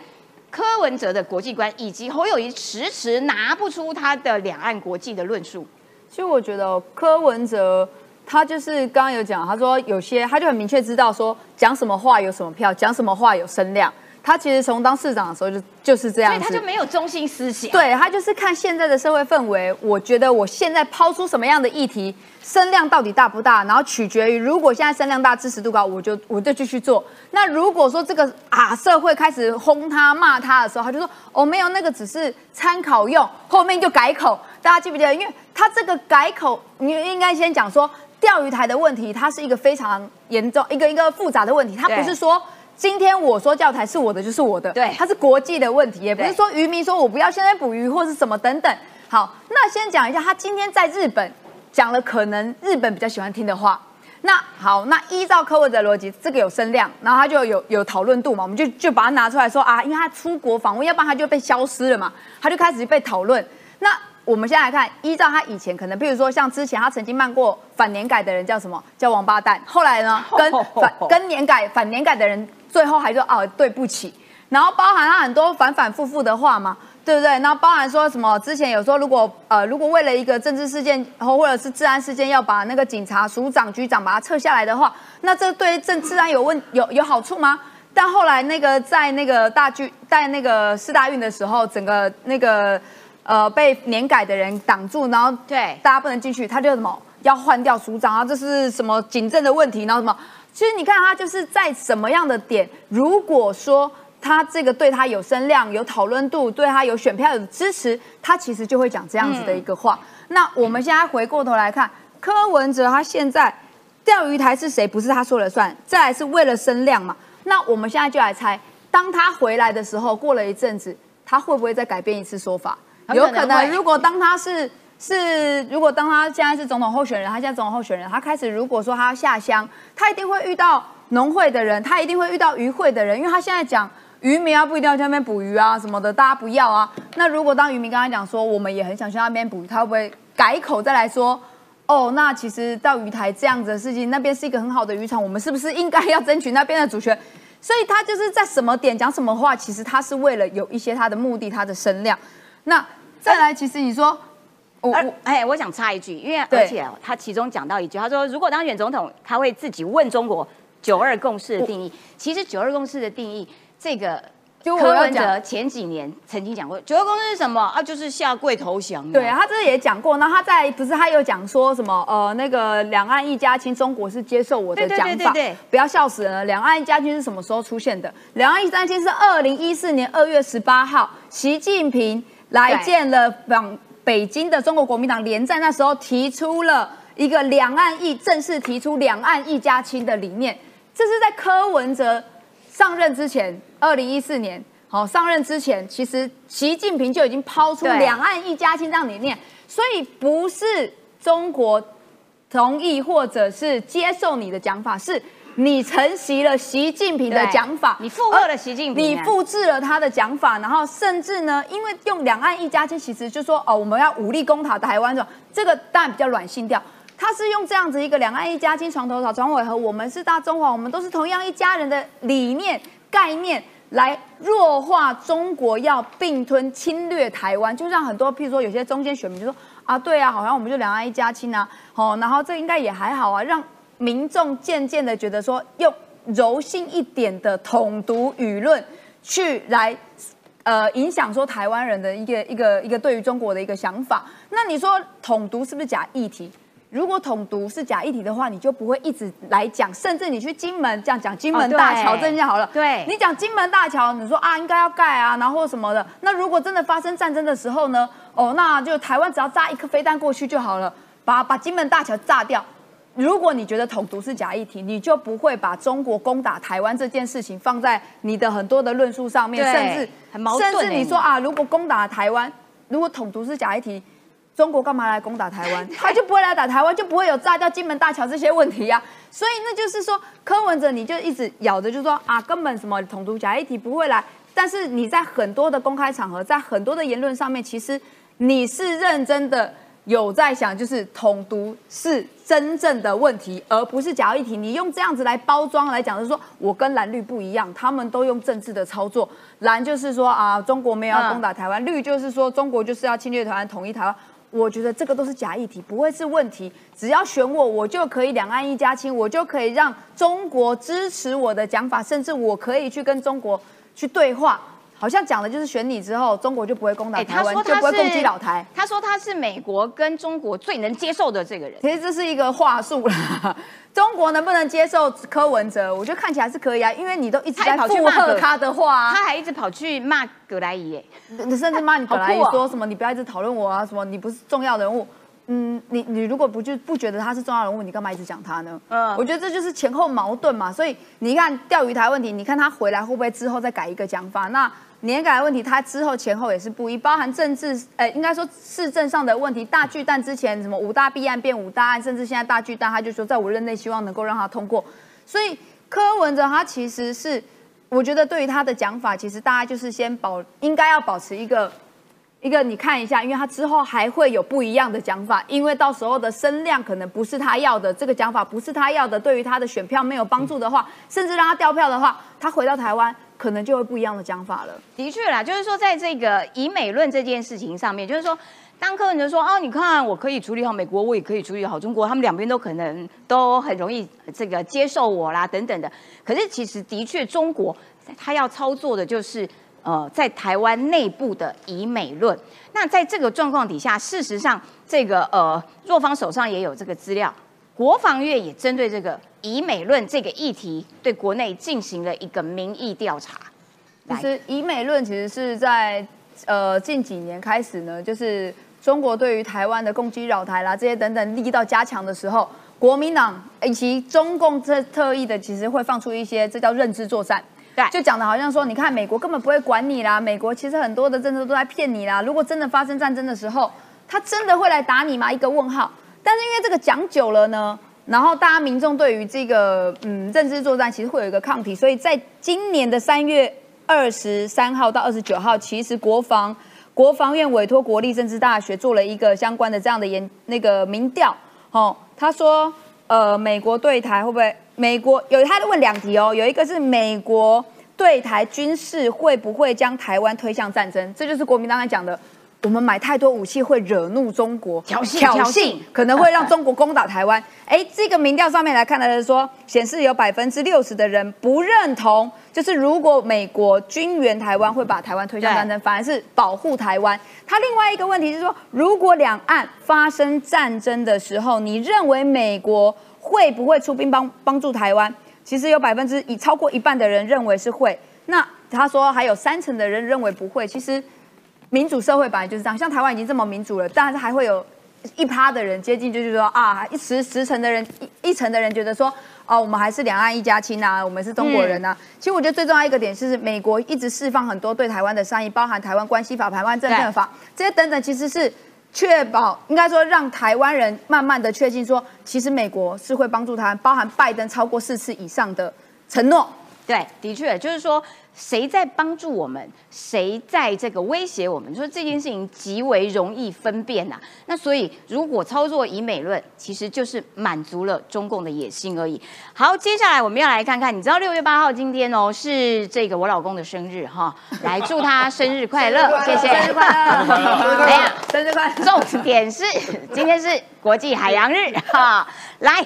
A: 柯文哲的国际观，以及侯友谊迟迟拿不出他的两岸国际的论述。
I: 其实我觉得柯文哲他就是刚刚有讲，他说有些他就很明确知道说讲什么话有什么票，讲什么话有声量。他其实从当市长的时候就就是这样，
A: 所以他就没有中心思想。
I: 对他就是看现在的社会氛围，我觉得我现在抛出什么样的议题，声量到底大不大，然后取决于如果现在声量大、支持度高，我就我就继续做。那如果说这个啊社会开始轰他、骂他的时候，他就说哦没有那个只是参考用，后面就改口。大家记不记得？因为他这个改口，你应该先讲说钓鱼台的问题，它是一个非常严重、一个一个复杂的问题，它不是说。今天我说教材是我的就是我的，
A: 对，
I: 它是国际的问题，也不是说渔民说我不要现在捕鱼或是什么等等。好，那先讲一下，他今天在日本讲了可能日本比较喜欢听的话。那好，那依照柯文哲逻辑，这个有声量，然后他就有有讨论度嘛，我们就就把它拿出来说啊，因为他出国访问，要不然他就被消失了嘛，他就开始被讨论。那我们先来看，依照他以前可能，譬如说像之前他曾经骂过反年改的人叫什么？叫王八蛋。后来呢，跟反 跟年改反年改的人。最后还说哦对不起，然后包含他很多反反复复的话嘛，对不对？然后包含说什么之前有说如果呃如果为了一个政治事件或或者是治安事件要把那个警察署长局长把他撤下来的话，那这对政治安有问有有好处吗？但后来那个在那个大剧在那个四大运的时候，整个那个呃被年改的人挡住，然后
A: 对
I: 大家不能进去，他就什么要换掉署长啊，这是什么警政的问题，然后什么。其实你看他就是在什么样的点，如果说他这个对他有声量、有讨论度，对他有选票有支持，他其实就会讲这样子的一个话。那我们现在回过头来看，柯文哲他现在钓鱼台是谁？不是他说了算，再来是为了声量嘛？那我们现在就来猜，当他回来的时候，过了一阵子，他会不会再改变一次说法？有可能，如果当他是。是，如果当他现在是总统候选人，他现在总统候选人，他开始如果说他要下乡，他一定会遇到农会的人，他一定会遇到渔会的人，因为他现在讲渔民啊不一定要去那边捕鱼啊什么的，大家不要啊。那如果当渔民刚才讲说我们也很想去那边捕鱼，他会不会改口再来说，哦，那其实到鱼台这样子的事情，那边是一个很好的渔场，我们是不是应该要争取那边的主权？所以他就是在什么点讲什么话，其实他是为了有一些他的目的，他的声量。那再来，其实你说。
A: 我哎，我想插一句，因为而且他其中讲到一句，他说如果当选总统，他会自己问中国“九二共识”的定义。其实“九二共识”的定义，这个柯文哲前几年曾经讲过，“九二共识”是什么啊？就是下跪投降。
I: 对啊，他这也讲过。那他在不是他有讲说什么？呃，那个两岸一家亲，中国是接受我的讲法。不要笑死人了。两岸一家亲是什么时候出现的？两岸一家亲是二零一四年二月十八号，习近平来见了访。北京的中国国民党连战那时候提出了一个两岸一正式提出两岸一家亲的理念，这是在柯文哲上任之前，二零一四年，好上任之前，其实习近平就已经抛出
A: 对。
I: 两岸一家亲这样理念，所以不是中国同意或者是接受你的讲法，是你承袭了习近平的
A: 对
I: 讲法，
A: 你附和了习近平
I: 你
A: 啊
I: 复制了他的讲法，然后甚至呢，因为用两岸一家亲，其实就说哦，我们要武力攻打台湾，这个当然比较软性调。他是用这样子一个两岸一家亲、床头吵、床尾和，我们是大中华，我们都是同样一家人的理念概念，来弱化中国要并吞侵略台湾，就让很多，譬如说有些中间选民就说啊，对啊，好像我们就两岸一家亲啊，哦，然后这应该也还好啊，让民众渐渐的觉得说，用柔性一点的统独舆论去来。呃，影响说台湾人的一个一个一个对于中国的一个想法。那你说统独是不是假议题？如果统独是假议题的话，你就不会一直来讲，甚至你去金门这样讲金门大桥这样好了。
A: 对
I: 你讲金门大桥，你说啊应该要盖啊，然后什么的。那如果真的发生战争的时候呢？哦，那就台湾只要炸一颗飞弹过去就好了，把把金门大桥炸掉。如果你觉得统独是假议题，你就不会把中国攻打台湾这件事情放在你的很多的论述上面，甚至
A: 很矛盾
I: 甚至
A: 欸
I: 你说啊，如果攻打台湾，如果统独是假议题，中国干嘛来攻打台湾？他就不会来打台湾，就不会有炸掉金门大桥这些问题呀、所以那就是说，柯文哲你就一直咬着就说啊，根本什么统独假议题不会来。但是你在很多的公开场合，在很多的言论上面，其实你是认真的有在想，就是统独是真正的问题，而不是假议题。你用这样子来包装来讲，就是说我跟蓝绿不一样，他们都用政治的操作。蓝就是说啊，中国没有要攻打台湾；绿就是说中国就是要侵略台湾、统一台湾。我觉得这个都是假议题，不会是问题。只要选我，我就可以两岸一家亲，我就可以让中国支持我的讲法，甚至我可以去跟中国去对话。好像讲的就是选你之后，中国就不会攻打
A: 哎，
I: 台湾，
A: 他他
I: 就不会攻击
A: 是
I: 老台。
A: 他说他是美国跟中国最能接受的这个人。
I: 其实这是一个话术啦。中国能不能接受柯文哲？我觉得看起来是可以啊，因为你都一直在
A: 跑去
I: 附和他的话、啊，
A: 他还一直跑去骂葛莱仪，耶，
I: 你甚至骂你本来
A: 好酷哦
I: 说什么，你不要一直讨论我啊，什么你不是重要人物。嗯，你你如果不就不觉得他是重要人物，你干嘛一直讲他呢？
A: 嗯
I: 我觉得这就是前后矛盾嘛。所以你看钓鱼台问题，你看他回来会不会之后再改一个讲法？那年改的问题，他之后前后也是不一，包含政治，呃，应该说市政上的问题。大巨蛋之前什么五大弊案变五大案，甚至现在大巨蛋，他就说在我任内希望能够让他通过。所以柯文哲他其实是，我觉得对于他的讲法，其实大家就是先保，应该要保持一个一个你看一下，因为他之后还会有不一样的讲法，因为到时候的声量可能不是他要的，这个讲法不是他要的，对于他的选票没有帮助的话，甚至让他掉票的话，他回到台湾可能就会不一样的讲法了。
A: 的确啦，就是说在这个以美论这件事情上面，就是说。当柯文就说：“哦，你看，我可以处理好美国，我也可以处理好中国，他们两边都可能都很容易这个接受我啦，等等的。可是其实的确，中国他要操作的就是呃，在台湾内部的以美论。那在这个状况底下，事实上，这个呃，若方手上也有这个资料，国防院也针对这个以美论这个议题，对国内进行了一个民意调查。
I: 其实以美论其实是在呃近几年开始呢，就是中国对于台湾的攻击扰台啦这些等等力道加强的时候，国民党以及中共这特意的其实会放出一些这叫认知作战。
A: 对
I: 就讲的好像说，你看美国根本不会管你啦，美国其实很多的政策都在骗你啦。如果真的发生战争的时候，他真的会来打你吗？一个问号。但是因为这个讲久了呢，然后大家民众对于这个嗯认知作战其实会有一个抗体，所以在今年的三月二十三号到二十九号，其实国防国防院委托国立政治大学做了一个相关的这样的研那个民调，哦，他说呃美国对台会不会？美国有他问两题哦，有一个是美国对台军事会不会将台湾推向战争？这就是国民党在讲的。我们买太多武器会惹怒中国，
A: 挑衅
I: 挑
A: 挑衅
I: 衅可能会让中国攻打台湾。哎，这个民调上面来看的是说，显示有百分之六十的人不认同，就是如果美国军援台湾会把台湾推向战争，反而是保护台湾。他另外一个问题是说，如果两岸发生战争的时候，你认为美国会不会出兵帮帮助台湾？其实有百分之以超过一半的人认为是会。那他说还有三成的人认为不会。其实民主社会本来就是这样，像台湾已经这么民主了，但是还会有一趴的人接近就是说啊，一十十成的人一一成的人觉得说，哦，我们还是两岸一家亲啊，我们是中国人啊。其实我觉得最重要一个点是，美国一直释放很多对台湾的善意，包含台湾关系法、台湾政策法这些等等，其实是确保应该说让台湾人慢慢的确信说，其实美国是会帮助台湾，包含拜登超过四次以上的承诺。
A: 对，的确就是说。谁在帮助我们？谁在这个威胁我们？说这件事情极为容易分辨呐。那所以，如果操作以美论，其实就是满足了中共的野心而已。好，接下来我们要来看看，你知道六月八号今天哦是这个我老公的生日哈，来祝他生日快乐，谢谢，
I: 生日快乐，
A: 哎呀，
I: 生日快乐。
A: 重点是今天是国际海洋日哈，来。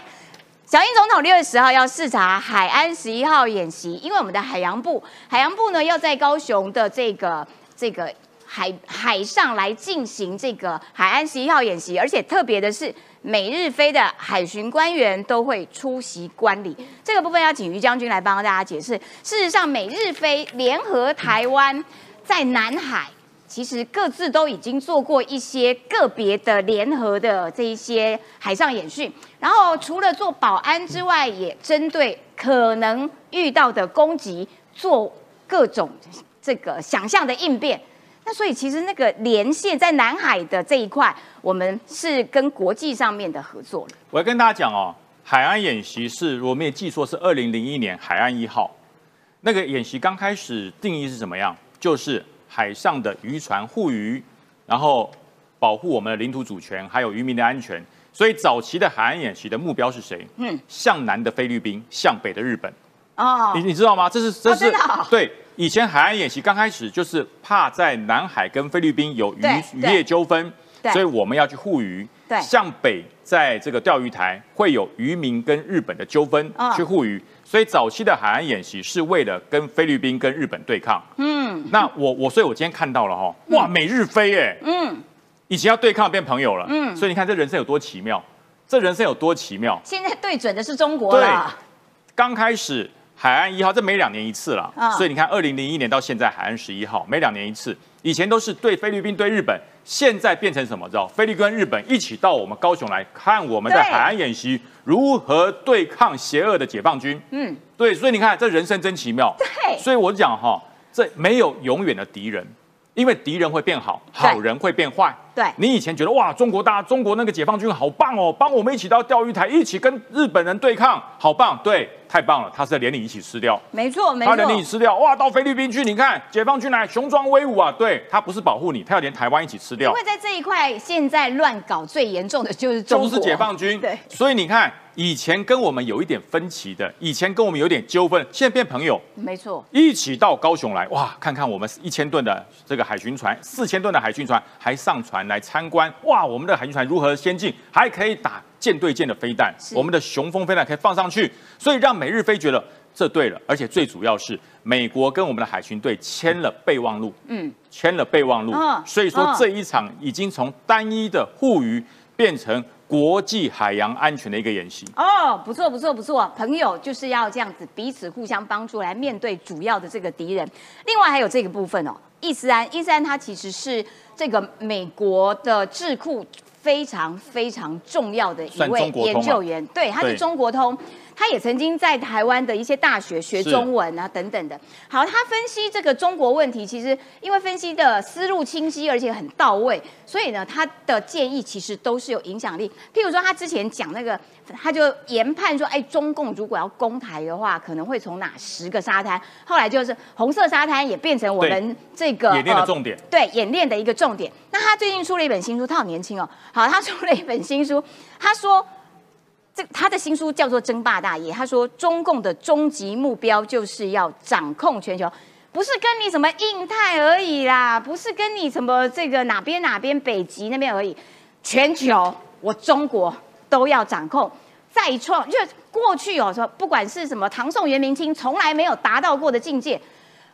A: 小英总统六月十号要视察海安十一号演习，因为我们的海洋部，海洋部呢要在高雄的这个这个海海上来进行这个海安十一号演习，而且特别的是，美日飞的海巡官员都会出席观礼。这个部分要请于将军来帮大家解释。事实上，美日飞联合台湾在南海。其实各自都已经做过一些个别的联合的这一些海上演训，然后除了做保安之外，也针对可能遇到的攻击做各种这个想象的应变。那所以其实那个连线在南海的这一块，我们是跟国际上面的合作了。
G: 我要跟大家讲哦，海岸演习是我没记错是二零零一年海岸一号那个演习刚开始定义是怎么样？就是。海上的渔船护渔，然后保护我们的领土主权，还有渔民的安全。所以早期的海岸演习的目标是谁？嗯，向南的菲律宾，向北的日本。哦，你你知道吗？这是这是对以前海岸演习刚开始就是怕在南海跟菲律宾有渔渔业纠纷，所以我们要去护渔。
A: 对，
G: 向北在这个钓鱼台会有渔民跟日本的纠纷，去护渔。所以早期的海岸演习是为了跟菲律宾跟日本对抗。嗯，那我我所以，我今天看到了哈，哇，美日飞哎，嗯，以前要对抗变朋友了。嗯，所以你看这人生有多奇妙，这人生有多奇妙。
A: 现在对准的是中国了。
G: 刚开始海岸一号，这每两年一次了。所以你看，二零零一年到现在海岸十一号，每两年一次。以前都是对菲律宾对日本，现在变成什么？知道？菲律宾日本一起到我们高雄来看我们的海岸演习。如何对抗邪恶的解放军？嗯，对，所以你看，这人生真奇妙。
A: 对，
G: 所以我讲哈，这没有永远的敌人，因为敌人会变好，好人会变坏。
A: 对，
G: 你以前觉得哇，中国大中国那个解放军好棒哦，帮我们一起到钓鱼台，一起跟日本人对抗，好棒。对。太棒了，他是在连你一起吃掉，
A: 没错，没错，
G: 他连你吃掉，哇，到菲律宾去，你看解放军来雄壮威武啊，对他不是保护你，他要连台湾一起吃掉。
A: 因为在这一块，现在乱搞最严重的就是中
G: 国，都是解放军，
A: 对，
G: 所以你看，以前跟我们有一点分歧的，以前跟我们有点纠纷，现在变朋友，
A: 没错，
G: 一起到高雄来，哇，看看我们一千吨的这个海巡船，四千吨的海巡船还上船来参观，哇，我们的海军船如何先进，还可以打舰对舰的飞弹，我们的雄风飞弹可以放上去，所以让美日飞觉得。这对了，而且最主要是美国跟我们的海巡队签了备忘录，嗯，签了备忘录，所以说这一场已经从单一的护渔变成国际海洋安全的一个演习。
A: 哦，不错不错不错，朋友就是要这样子彼此互相帮助来面对主要的这个敌人。另外还有这个部分哦，伊斯兰，伊斯兰它其实是这个美国的智库非常非常重要的一位研究员，对，他是中国通。他也曾经在台湾的一些大学学中文啊，等等的。好，他分析这个中国问题，其实因为分析的思路清晰，而且很到位，所以呢，他的建议其实都是有影响力。譬如说，他之前讲那个，他就研判说，哎，中共如果要攻台的话，可能会从哪十个沙滩？后来就是红色沙滩也变成我们这个
G: 演练的重点，
A: 对，演练的一个重点。那他最近出了一本新书，他好年轻哦。好，他出了一本新书，他说。这他的新书叫做《争霸大业》，他说中共的终极目标就是要掌控全球，不是跟你什么印太而已啦，不是跟你什么这个哪边哪边北极那边而已，全球我中国都要掌控，再创就过去哦说不管是什么唐宋元明清从来没有达到过的境界，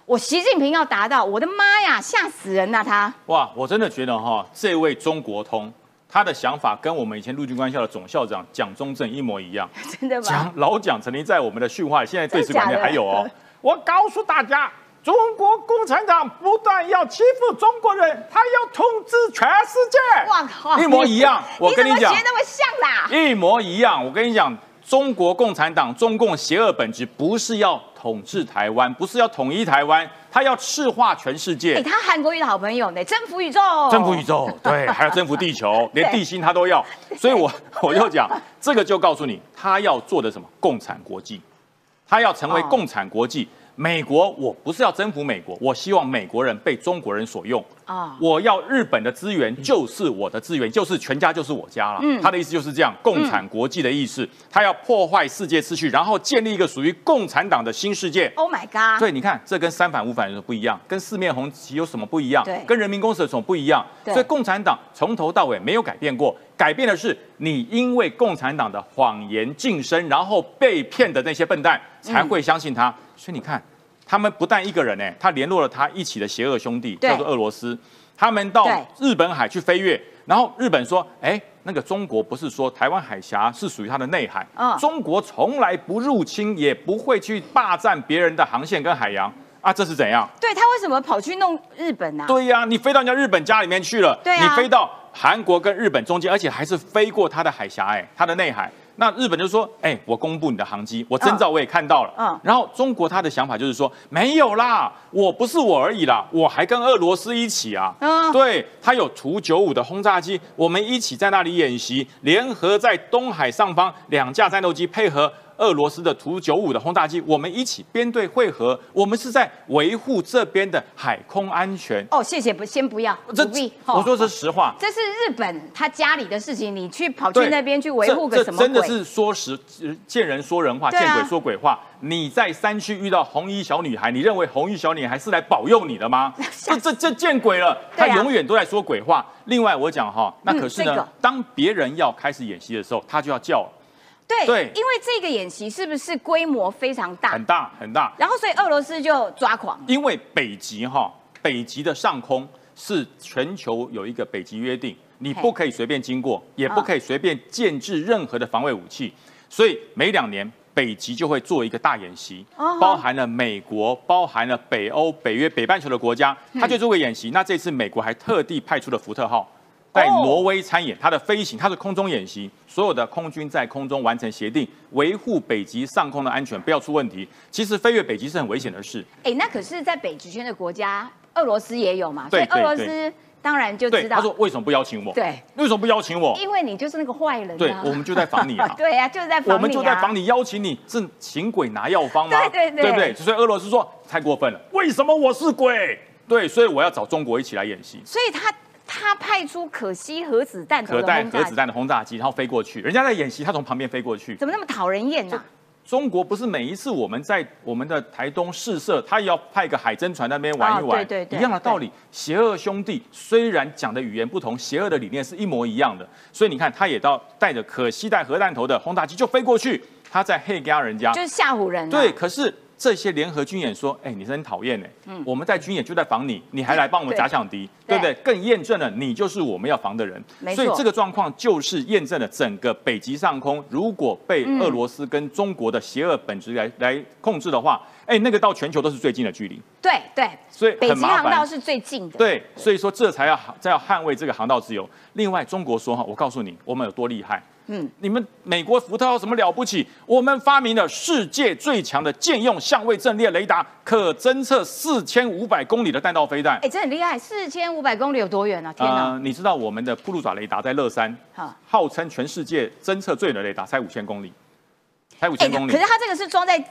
A: 我习近平要达到，我的妈呀，吓死人呐他！
G: 哇，我真的觉得哈，这位中国通。他的想法跟我们以前陆军官校的总校长蒋中正一模一样，
A: 真的吗？
G: 蒋老蒋曾经在我们的训话，现在对史馆面还有哦。我告诉大家，中国共产党不但要欺负中国人，他要统治全世界。
A: 哇靠，
G: 一模一样。我跟
A: 你
G: 讲，
A: 学那么像啦？
G: 一模一样。我跟你讲，中国共产党中共邪恶本质不是要统治台湾，不是要统一台湾，他要赤化全世界。
A: 哎，他韩国瑜的好朋友呢，征服宇宙，
G: 征服宇宙，对，还要征服地球，连地心他都要。所以我我就讲，这个就告诉你，他要做的什么？共产国际，他要成为共产国际。美国，我不是要征服美国，我希望美国人被中国人所用啊！我要日本的资源就是我的资源，就是全家就是我家了。嗯，他的意思就是这样，共产国际的意思，他要破坏世界秩序，然后建立一个属于共产党的新世界。
A: Oh my god！
G: 所以你看，这跟三反五反有什么不一样？跟四面红旗有什么不一样？
A: 对，
G: 跟人民公社有什么不一样？所以共产党从头到尾没有改变过，改变的是你因为共产党的谎言晋升，然后被骗的那些笨蛋才会相信他。所以你看。他们不但一个人呢，他联络了他一起的邪恶兄弟，叫做俄罗斯。他们到日本海去飞跃，然后日本说：“哎，那个中国不是说台湾海峡是属于它的内海？中国从来不入侵，也不会去霸占别人的航线跟海洋啊，这是怎样？”
A: 对他为什么跑去弄日本呢？
G: 对呀，你飞到人家日本家里面去了，你飞到韩国跟日本中间，而且还是飞过他的海峡，哎，他的内海。那日本就说：“哎，我公布你的航机，我征兆我也看到了。”嗯，然后中国他的想法就是说：“没有啦，我不是我而已啦，我还跟俄罗斯一起啊。”嗯，对他有图九五的轰炸机，我们一起在那里演习，联合在东海上方两架战斗机配合。俄罗斯的图九五的轰炸机，我们一起编队汇合，我们是在维护这边的海空安全。
A: 哦，谢谢，不，先不要，
G: 这我说是实话，
A: 这是日本他家里的事情，你去跑去那边去维护个什么
G: 真的是说实，见人说人话，见鬼说鬼话。你在山区遇到红衣小女孩，你认为红衣小女孩是来保佑你的吗？这这这见鬼了，他永远都在说鬼话。另外我讲哈，那可是呢，当别人要开始演习的时候，他就要叫。
A: 对，因为这个演习是不是规模非常大？
G: 很大很大。
A: 然后，所以俄罗斯就抓狂。
G: 因为北极哈，北极的上空是全球有一个北极约定，你不可以随便经过，也不可以随便建制任何的防卫武器。所以每两年北极就会做一个大演习，包含了美国，包含了北欧、北约、北半球的国家，他就做个演习。那这次美国还特地派出了福特号。在挪威参演，它的飞行，它的空中演习，所有的空军在空中完成协定，维护北极上空的安全，不要出问题。其实飞越北极是很危险的事。
A: 哎，那可是，在北极圈的国家，俄罗斯也有嘛？所以俄罗斯当然就知道。
G: 他说为什么不邀请我？
A: 对，
G: 为什么不邀请我？
A: 因为你就是那个坏人。
G: 对，我们就在防你啊。
A: 对呀，就是在防你。
G: 我们就在防你，邀请你是请鬼拿药方吗？
A: 对对对，
G: 对不对？所以俄罗斯说太过分了，为什么我是鬼？对，所以我要找中国一起来演习。
A: 所以他。他派出可惜核子弹
G: 可带核子弹的轰炸机，然后飞过去。人家在演习，他从旁边飞过去，
A: 怎么那么讨人厌呢？
G: 中国不是每一次我们在我们的台东试射，他也要派个海侦船那边玩一玩，
A: 对对，
G: 一样的道理。邪恶兄弟虽然讲的语言不同，邪恶的理念是一模一样的。所以你看，他也到带着可携带核弹头的轰炸机就飞过去，他在黑加人家，
A: 就是吓唬人。
G: 对，可是。这些联合军演说，哎，你是很讨厌哎，嗯，我们在军演就在防你，你还来帮我们假想敌，对不对？更验证了你就是我们要防的人。所以这个状况就是验证了整个北极上空，如果被俄罗斯跟中国的邪恶本质来来控制的话，哎，那个到全球都是最近的距离。
A: 对对，
G: 所以
A: 北极航道是最近的。
G: 对，所以说这才要才要捍卫这个航道自由。另外，中国说哈，我告诉你，我们有多厉害。嗯，你们美国福特有什么了不起？我们发明了世界最强的舰用相位阵列雷达，可侦测四千五百公里的弹道飞弹。
A: 哎，这很厉害，四千五百公里有多远啊？天哪！
G: 你知道我们的铺路爪雷达在乐山，号称全世界侦测最远的雷达，才五千公里，才五千公里。
A: 可是它这个是装在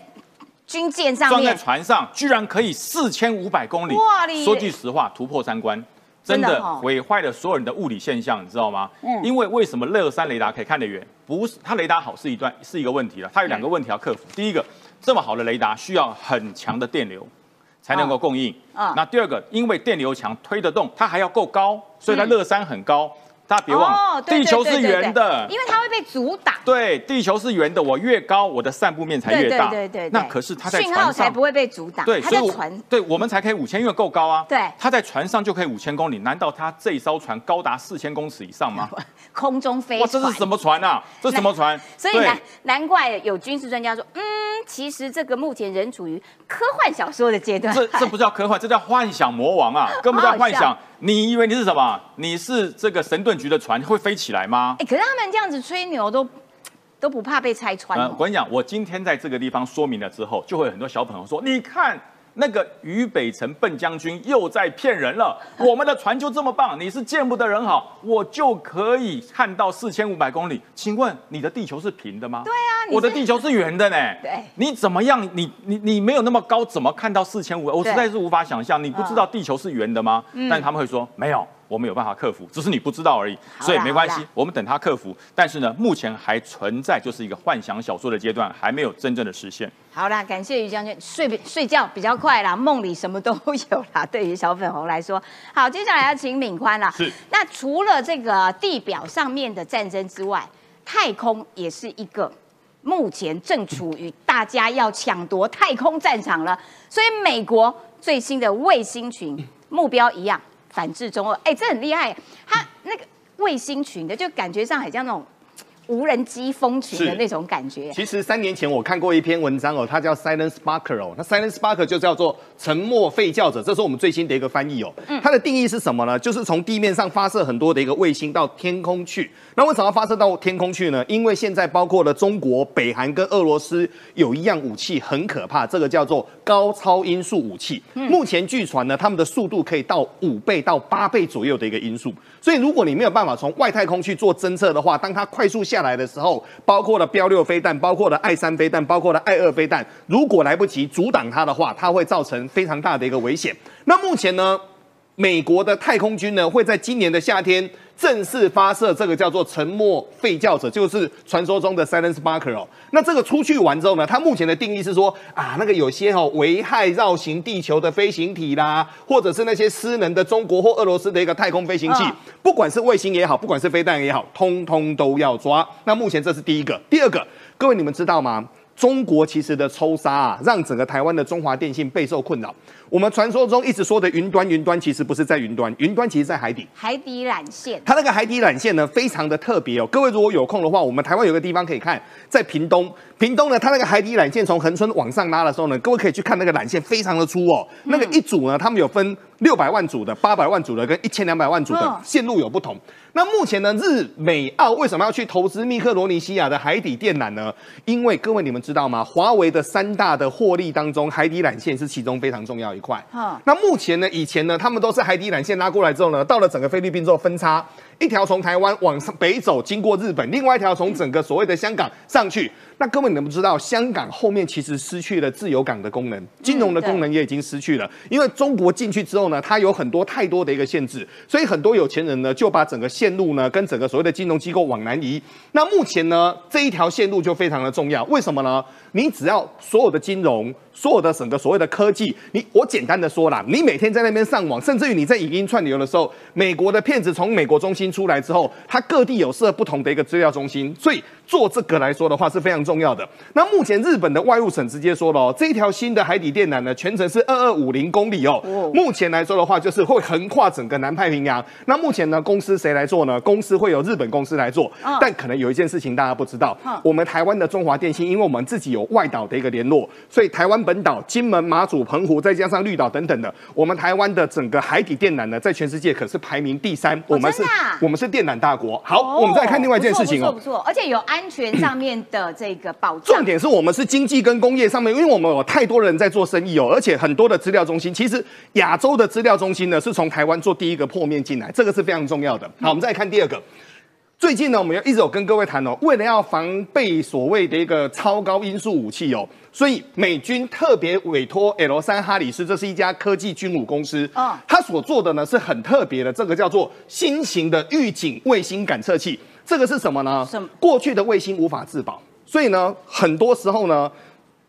A: 军舰上
G: 面，装在船上，居然可以四千五百公里。哇！说句实话，突破三关。真的毁坏了所有人的物理现象，你知道吗？嗯。因为为什么乐山雷达可以看得远？不是它雷达好是一段是一个问题了，它有两个问题要克服。第一个，这么好的雷达需要很强的电流才能够供应。啊。那第二个，因为电流强推得动，它还要够高，所以它乐山很高。大家别忘了，
A: 对
G: 地球是圆的，
A: 因为它会被阻挡。
G: 对，地球是圆的，我越高，我的散布面才越大。
A: 对对对对
G: 那可是它在船上
A: 才不会被阻挡。
G: 对，
A: 它在船
G: 对我们才可以五千，因为够高啊。
A: 对
G: 它在船上就可以五千公里，难道它这艘船高达四千公尺以上吗？
A: 空中飞
G: 哇，这是什么船啊？这是什么船？
A: 所以难难怪有军事专家说，嗯，其实这个目前仍处于科幻小说的阶段。
G: 这这不叫科幻，这叫幻想魔王啊！根本叫幻
A: 好好笑
G: 想。你以为你是什么？你是这个神盾局的船会飞起来吗？
A: 哎，可是他们这样子吹牛都都不怕被拆穿。
G: 我跟你讲，我今天在这个地方说明了之后，就会有很多小朋友说：“你看那个于北辰笨将军又在骗人了，我们的船就这么棒，你是见不得人好，我就可以看到四千五百公里。请问你的地球是平的吗？对
A: 啊
G: 我的地球是圆的呢。
A: 对
G: 你怎么样？你你你没有那么高，怎么看到四千五？我实在是无法想象。你不知道地球是圆的吗？
A: 嗯
G: 但是他们会说没有。我们有办法克服，只是你不知道而已，所以没关系，我们等它克服。但是呢，目前还存在就是一个幻想小说的阶段，还没有真正的实现。
A: 好啦，感谢于将军，睡比睡觉比较快啦，梦里什么都有啦。对于小粉红来说，好，接下来要请敏宽啦。
B: 是。
A: 那除了这个地表上面的战争之外，太空也是一个目前正处于大家要抢夺太空战场了。所以美国最新的卫星群目标一样，反制中俄。哎，这很厉害，它那个卫星群的，就感觉上很像那种无人机蜂群的那种感觉。
B: 其实三年前我看过一篇文章哦，它叫 Silent Sparker 哦，那 Silent Sparker 就叫做沉默吠叫者，这是我们最新的一个翻译哦。它的定义是什么呢？就是从地面上发射很多的一个卫星到天空去。那为什么要发射到天空去呢？因为现在包括了中国、北韩跟俄罗斯有一样武器很可怕，这个叫做高超音速武器。目前据传呢，他们的速度可以到五倍到八倍左右的一个音速。所以如果你没有办法从外太空去做侦测的话，当它快速下来的时候，包括了标六飞弹，包括了爱三飞弹，包括了爱二飞弹，如果来不及阻挡它的话，它会造成非常大的一个危险。那目前呢，美国的太空军呢会在今年的夏天正式发射这个叫做沉默吠叫者，就是传说中的 Silent Sparker 哦。那这个出去完之后呢，它目前的定义是说啊，那个有些哦危害绕行地球的飞行体啦，或者是那些失能的中国或俄罗斯的一个太空飞行器，
A: 嗯
B: 不管是卫星也好，不管是飞弹也好，通通都要抓。那目前这是第一个，第二个，各位你们知道吗？中国其实的抽杀啊，让整个台湾的中华电信备受困扰。我们传说中一直说的云端，云端其实不是在云端，云端其实在海底。
A: 海底缆线，
B: 它那个海底缆线呢，非常的特别哦。各位如果有空的话，我们台湾有个地方可以看，在屏东。屏东呢，它那个海底缆线从恒春往上拉的时候呢，各位可以去看那个缆线非常的粗哦。那个一组呢，他们有分六百万组的、八百万组的跟一千两百万组的
A: 嗯
B: 线路有不同。那目前呢，日美澳为什么要去投资密克罗尼西亚的海底电缆呢？因为各位你们知道吗？华为的三大的获利当中，海底缆线是其中非常重要一块。
A: 嗯
B: 那目前呢，以前呢，他们都是海底缆线拉过来之后呢，到了整个菲律宾之后分叉，一条从台湾往北走，经过日本，另外一条从整个所谓的香港上去。那各位你们不知道，香港后面其实失去了自由港的功能，金融的功能也已经失去了。因为中国进去之后呢，它有很多太多的一个限制，所以很多有钱人呢就把整个线路呢跟整个所谓的金融机构往南移。那目前呢这一条线路就非常的重要，为什么呢？你只要所有的金融。所有的整个所谓的科技，你我简单的说啦，你每天在那边上网，甚至于你在影音串流的时候，美国的骗子从美国中心出来之后，它各地有设不同的一个资料中心，所以做这个来说的话是非常重要的。那目前日本的外务省直接说了哦，这一条新的海底电缆呢，全程是二二五零公里哦。目前来说的话，就是会横跨整个南太平洋。那目前呢，公司谁来做呢？公司会有日本公司来做，
A: 嗯
B: 但可能有一件事情大家不知道
A: 嗯，
B: 我们台湾的中华电信，因为我们自己有外岛的一个联络，所以台湾本岛、金门、马祖、澎湖，再加上绿岛等等的，我们台湾的整个海底电缆呢，在全世界可是排名第三。我们是我们是电缆大国。好，我们再看另外一件事情哦
A: 不错不。错，不错而且有安全上面的这个保障。
B: 重点是我们是经济跟工业上面，因为我们有太多人在做生意哦，而且很多的资料中心，其实亚洲的资料中心呢是从台湾做第一个破面进来，这个是非常重要的。好，我们再看第二个。最近呢，我们一直有跟各位谈哦，为了要防备所谓的一个超高音速武器哦，所以美军特别委托 L 三哈里斯，这是一家科技军武公司，
A: 嗯
B: 它所做的呢是很特别的，这个叫做新型的预警卫星感测器。这个是什么呢？
A: 什么
B: 过去的卫星无法自保，所以呢，很多时候呢。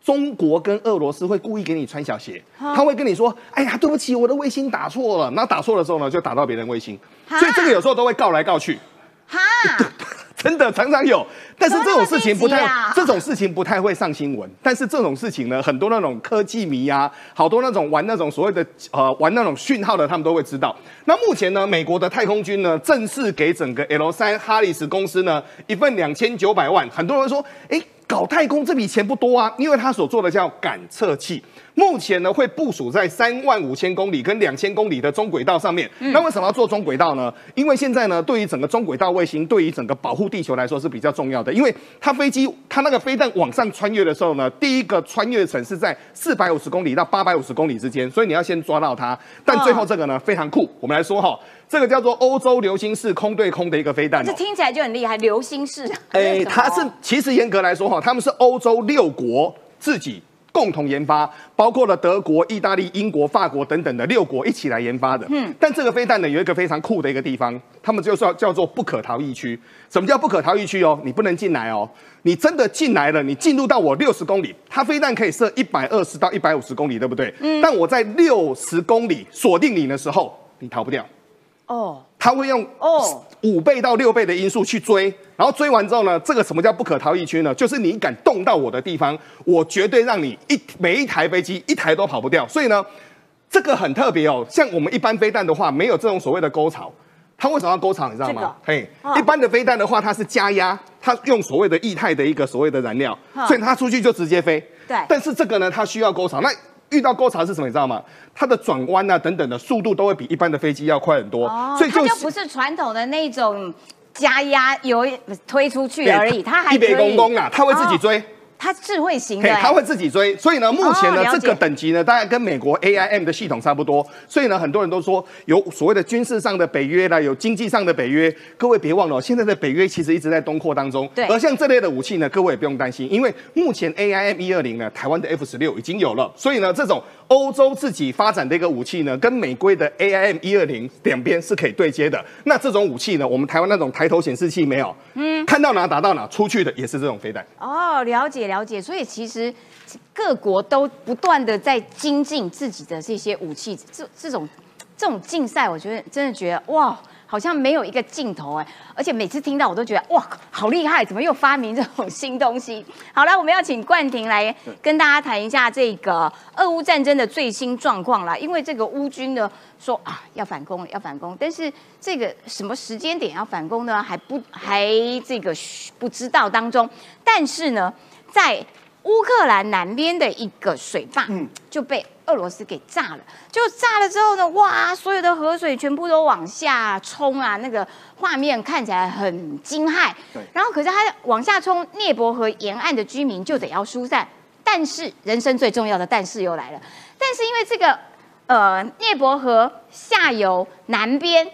B: 中国跟俄罗斯会故意给你穿小鞋，他会跟你说：“哎呀，对不起，我的卫星打错了。”那打错的时候呢，就打到别人卫星，所以这个有时候都会告来告去。
A: 哈，
B: 真的常常有，但是这种事情不太这种事情不太会上新闻。但是这种事情呢，很多那种科技迷啊，好多那种玩那种所谓的呃玩那种讯号的，他们都会知道。那目前呢，美国的太空军呢，正式给整个 L 三哈里斯公司呢一份两千九百万。很多人说，哎，搞太空这笔钱不多啊，因为他所做的叫感测器。目前呢，会部署在三万五千公里跟两千公里的中轨道上面。那为什么要做中轨道呢？因为现在呢，对于整个中轨道卫星，对于整个保护地球来说是比较重要的。因为它飞机它那个飞弹往上穿越的时候呢，第一个穿越层是在四百五十公里到八百五十公里之间，所以你要先抓到它。但最后这个呢非常酷，我们来说哈，这个叫做欧洲流星式空对空的一个飞弹、哦。
A: 这听起来就很厉害，流星式。
B: 哎、它是其实严格来说哈，他们是欧洲六国自己共同研发，包括了德国、意大利、英国、法国等等的六国一起来研发的。嗯，但这个飞弹呢有一个非常酷的一个地方，他们就叫叫做不可逃逸区。什么叫不可逃逸区哦？你不能进来哦。你真的进来了，你进入到我六十公里，它飞弹可以射一百二十到一百五十公里，对不对？嗯。但我在六十公里锁定你的时候，你逃不掉。
A: 哦，
B: 他会用
A: 哦
B: 五倍到六倍的因素去追，然后追完之后呢，这个什么叫不可逃逸区呢？就是你敢动到我的地方，我绝对让你一每一台飞机一台都跑不掉。所以呢，这个很特别哦。像我们一般飞弹的话，没有这种所谓的沟槽。它为什么要沟槽？你知道吗
A: 这个？
B: 嘿，
A: 哦
B: 一般的飞弹的话，它是加压，它用所谓的液态的一个所谓的燃料，
A: 嗯
B: 所以它出去就直接飞。
A: 对
B: 但是这个呢，它需要沟槽。那遇到沟槽是什么？你知道吗？它的转弯啊等等的速度都会比一般的飞机要快很多。
A: 哦，
B: 所以就
A: 它就不是传统的那种加压油推出去而已，它还
B: 一
A: 别
B: 公公啊，它会自己追。
A: 哦它智慧型的，，
B: 嘿它会自己追，所以呢，目前呢，
A: 哦
B: 这个等级呢，大概跟美国 AIM 的系统差不多，所以呢，很多人都说有所谓的军事上的北约啦，有经济上的北约。各位别忘了哦，现在的北约其实一直在东扩当中。
A: 对。
B: 而像这类的武器呢，各位也不用担心，因为目前 AIM 一二零呢，台湾的 F 十六已经有了，所以呢，这种欧洲自己发展的一个武器呢，跟美规的 AIM 一二零两边是可以对接的。那这种武器呢，我们台湾那种抬头显示器没有，嗯，看到哪打到哪，出去的也是这种飞弹。
A: 哦，了解了解，所以其实各国都不断的在精进自己的这些武器，这这种这种竞赛，我觉得真的觉得哇，好像没有一个尽头哎，而且每次听到我都觉得哇，好厉害，怎么又发明这种新东西？好了，我们要请冠廷来跟大家谈一下这个俄乌战争的最新状况啦，因为这个乌军呢说啊要反攻了，要反攻，但是这个什么时间点要反攻呢，还不还这个不知道当中，但是呢，在乌克兰南边的一个水坝，嗯就被俄罗斯给炸了。就炸了之后呢，哇，所有的河水全部都往下冲啊，那个画面看起来很惊骇。
B: 对
A: 然后可是它往下冲，涅伯河沿岸的居民就得要疏散。但是人生最重要的但是又来了，但是因为这个呃涅伯河下游南边，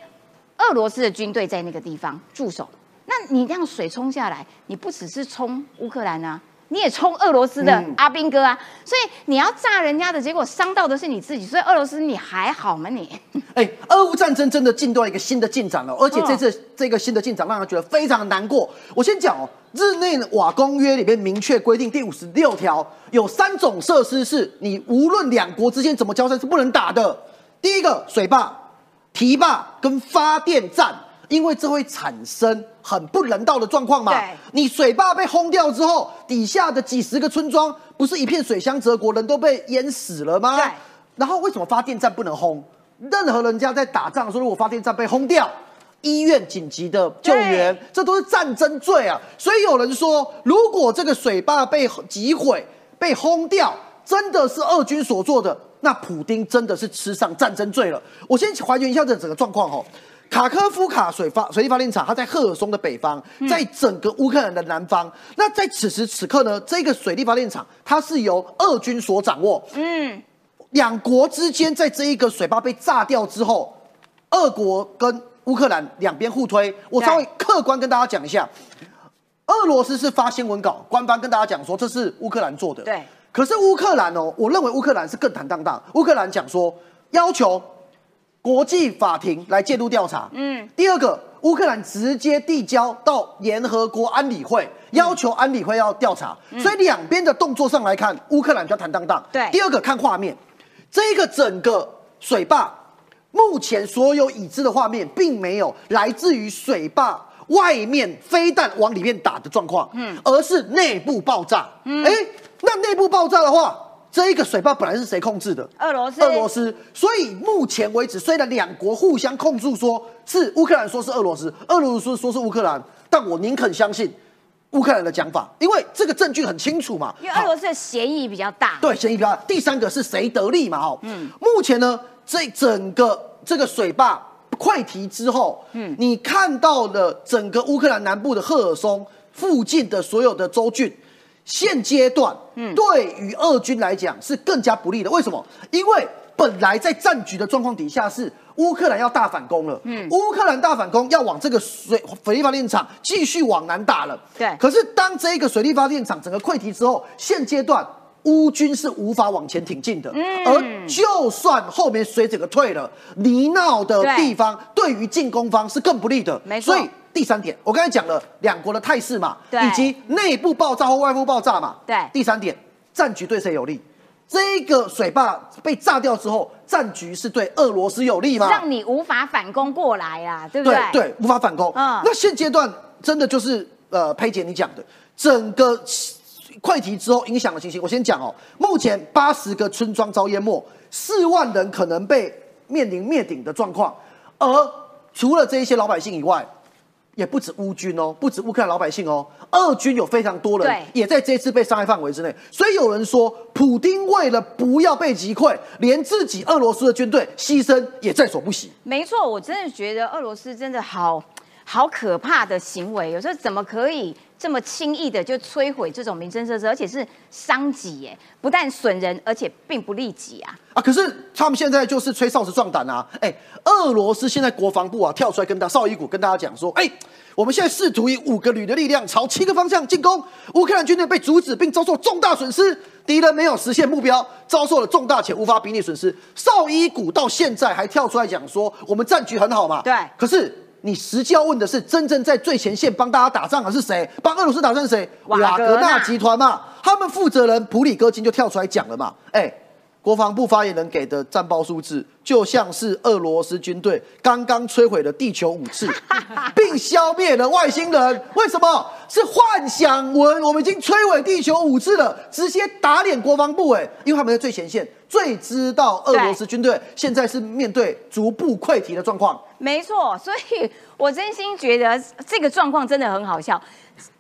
A: 俄罗斯的军队在那个地方驻守。那你这样水冲下来，你不只是冲乌克兰啊，你也冲俄罗斯的
H: 嗯
A: 阿兵哥啊，所以你要炸人家的结果伤到的是你自己，所以俄罗斯你还好吗你？
H: 哎，俄乌战争真的进到一个新的进展了，而且这
A: 哦
H: 次这个新的进展让人觉得非常难过。我先讲哦，日内瓦公约里面明确规定第五十六条，有三种设施是你无论两国之间怎么交战是不能打的。第一个水坝、堤坝跟发电站，因为这会产生很不人道的状况嘛。
A: 对
H: 你水坝被轰掉之后，底下的几十个村庄不是一片水乡泽国，人都被淹死了吗？
A: 对
H: 然后为什么发电站不能轰？任何人家在打仗的时候，如果发电站被轰掉，医院紧急的救援，这都是战争罪啊！所以有人说，如果这个水坝被击毁、被轰掉，真的是俄军所做的，那普丁真的是吃上战争罪了。我先还原一下这整个状况哦。卡科夫卡水发水力发电厂，它在赫尔松的北方，在整个乌克兰的南方。那在此时此刻呢，这个水力发电厂它是由俄军所掌握。
A: 嗯，
H: 两国之间在这一个水坝被炸掉之后，俄国跟乌克兰两边互推。我稍微客观跟大家讲一下，俄罗斯是发新闻稿，官方跟大家讲说这是乌克兰做的。
A: 对。
H: 可是乌克兰哦，我认为乌克兰是更坦荡荡。乌克兰讲说要求国际法庭来介入调查。
A: 嗯。
H: 第二个，乌克兰直接递交到联合国安理会，要求安理会要调查。所以两边的动作上来看，乌克兰比较坦荡荡。
A: 对
H: 第二个看画面，这个整个水坝，目前所有已知的画面，并没有来自于水坝外面飞弹往里面打的状况，嗯，而是内部爆炸。嗯，哎，那内部爆炸的话，这一个水坝本来是谁控制的？
A: 俄罗斯。
H: 俄罗斯。所以目前为止，虽然两国互相控诉说是乌克兰说是俄罗斯，俄罗斯说是乌克兰，但我宁肯相信。乌克兰的讲法，因为这个证据很清楚嘛，
A: 因为俄罗斯的嫌疑比较大，
H: 对，嫌疑比较大。第三个是谁得利嘛？哈，嗯，目前呢，这整个这个水坝溃堤之后，嗯，你看到了整个乌克兰南部的赫尔松附近的所有的州郡，现阶段，嗯，对于俄军来讲是更加不利的。为什么？因为本来在战局的状况底下是。乌克兰要大反攻了，嗯，乌克兰大反攻要往这个水水力发电厂继续往南打了，
A: 对。
H: 可是当这个水力发电厂整个溃堤之后，现阶段乌军是无法往前挺进的，嗯。而就算后面水整个退了，泥淖的地方对于进攻方是更不利的，
A: 没错。
H: 所以第三点，我刚才讲了两国的态势嘛，对，以及内部爆炸或外部爆炸嘛，
A: 对。
H: 第三点，战局对谁有利？这个水坝被炸掉之后，战局是对俄罗斯有利吗？
A: 让你无法反攻过来啊，对不对？
H: 对对，无法反攻。嗯，那现阶段真的就是呃，佩姐你讲的，整个溃堤之后影响的情形，我先讲哦。目前八十个村庄遭淹没，四万人可能被面临灭顶的状况，而除了这一些老百姓以外。也不止乌军哦，不止乌克兰老百姓哦，俄军有非常多人也在这次被伤害范围之内。所以有人说，普丁为了不要被击溃，连自己俄罗斯的军队牺牲也在所不惜。
A: 没错，我真的觉得俄罗斯真的好好可怕的行为，有时候怎么可以？这么轻易的就摧毁这种民生设施，而且是伤己耶，不但损人，而且并不利己啊！
H: 啊，可是他们现在就是吹哨子壮胆啊！哎，俄罗斯现在国防部啊跳出来跟大绍伊古跟大家讲说，哎，我们现在试图以五个旅的力量朝七个方向进攻，乌克兰军队被阻止并遭受重大损失，敌人没有实现目标，遭受了重大且无法比拟损失。绍伊古到现在还跳出来讲说，我们战局很好嘛？
A: 对，
H: 可是。你实际要问的是，真正在最前线帮大家打仗的是谁？帮俄罗斯打仗是谁？瓦格纳集团嘛，他们负责人普里戈金就跳出来讲了嘛，哎。国防部发言人给的战报数字，就像是俄罗斯军队刚刚摧毁了地球五次，并消灭了外星人。为什么？是幻想文，我们已经摧毁地球五次了，直接打脸国防部。哎，因为他们在最前线，最知道俄罗斯军队现在是面对逐步溃堤的状况。
A: 没错，所以我真心觉得这个状况真的很好笑。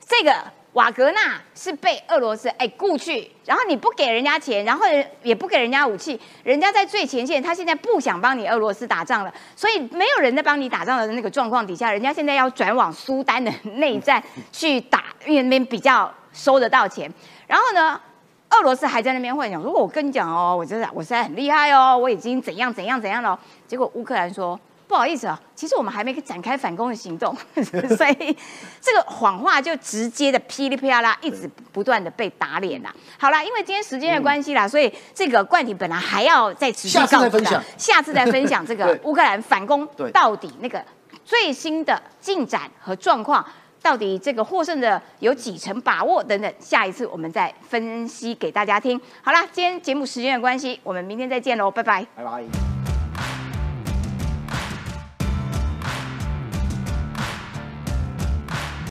A: 这个。瓦格纳是被俄罗斯哎雇去，然后你不给人家钱，然后也不给人家武器，人家在最前线，他现在不想帮你俄罗斯打仗了，所以没有人在帮你打仗的那个状况底下，人家现在要转往苏丹的内战去打，因为那边比较收得到钱。然后呢，俄罗斯还在那边幻想，如果我跟你讲哦，我真的我现在很厉害哦，我已经怎样怎样怎样了，结果乌克兰说。不好意思啊，其实我们还没展开反攻的行动，所以这个谎话就直接的噼里啪啦，一直不断的被打脸啦。好啦，因为今天时间的关系啦，所以这个冠廷本来还要再持续告诉大家，下次再分享这个 乌克兰反攻到底那个最新的进展和状况，到底这个获胜的有几成把握等等，下一次我们再分析给大家听。好啦，今天节目时间的关系，我们明天再见喽，拜拜，
H: 拜拜。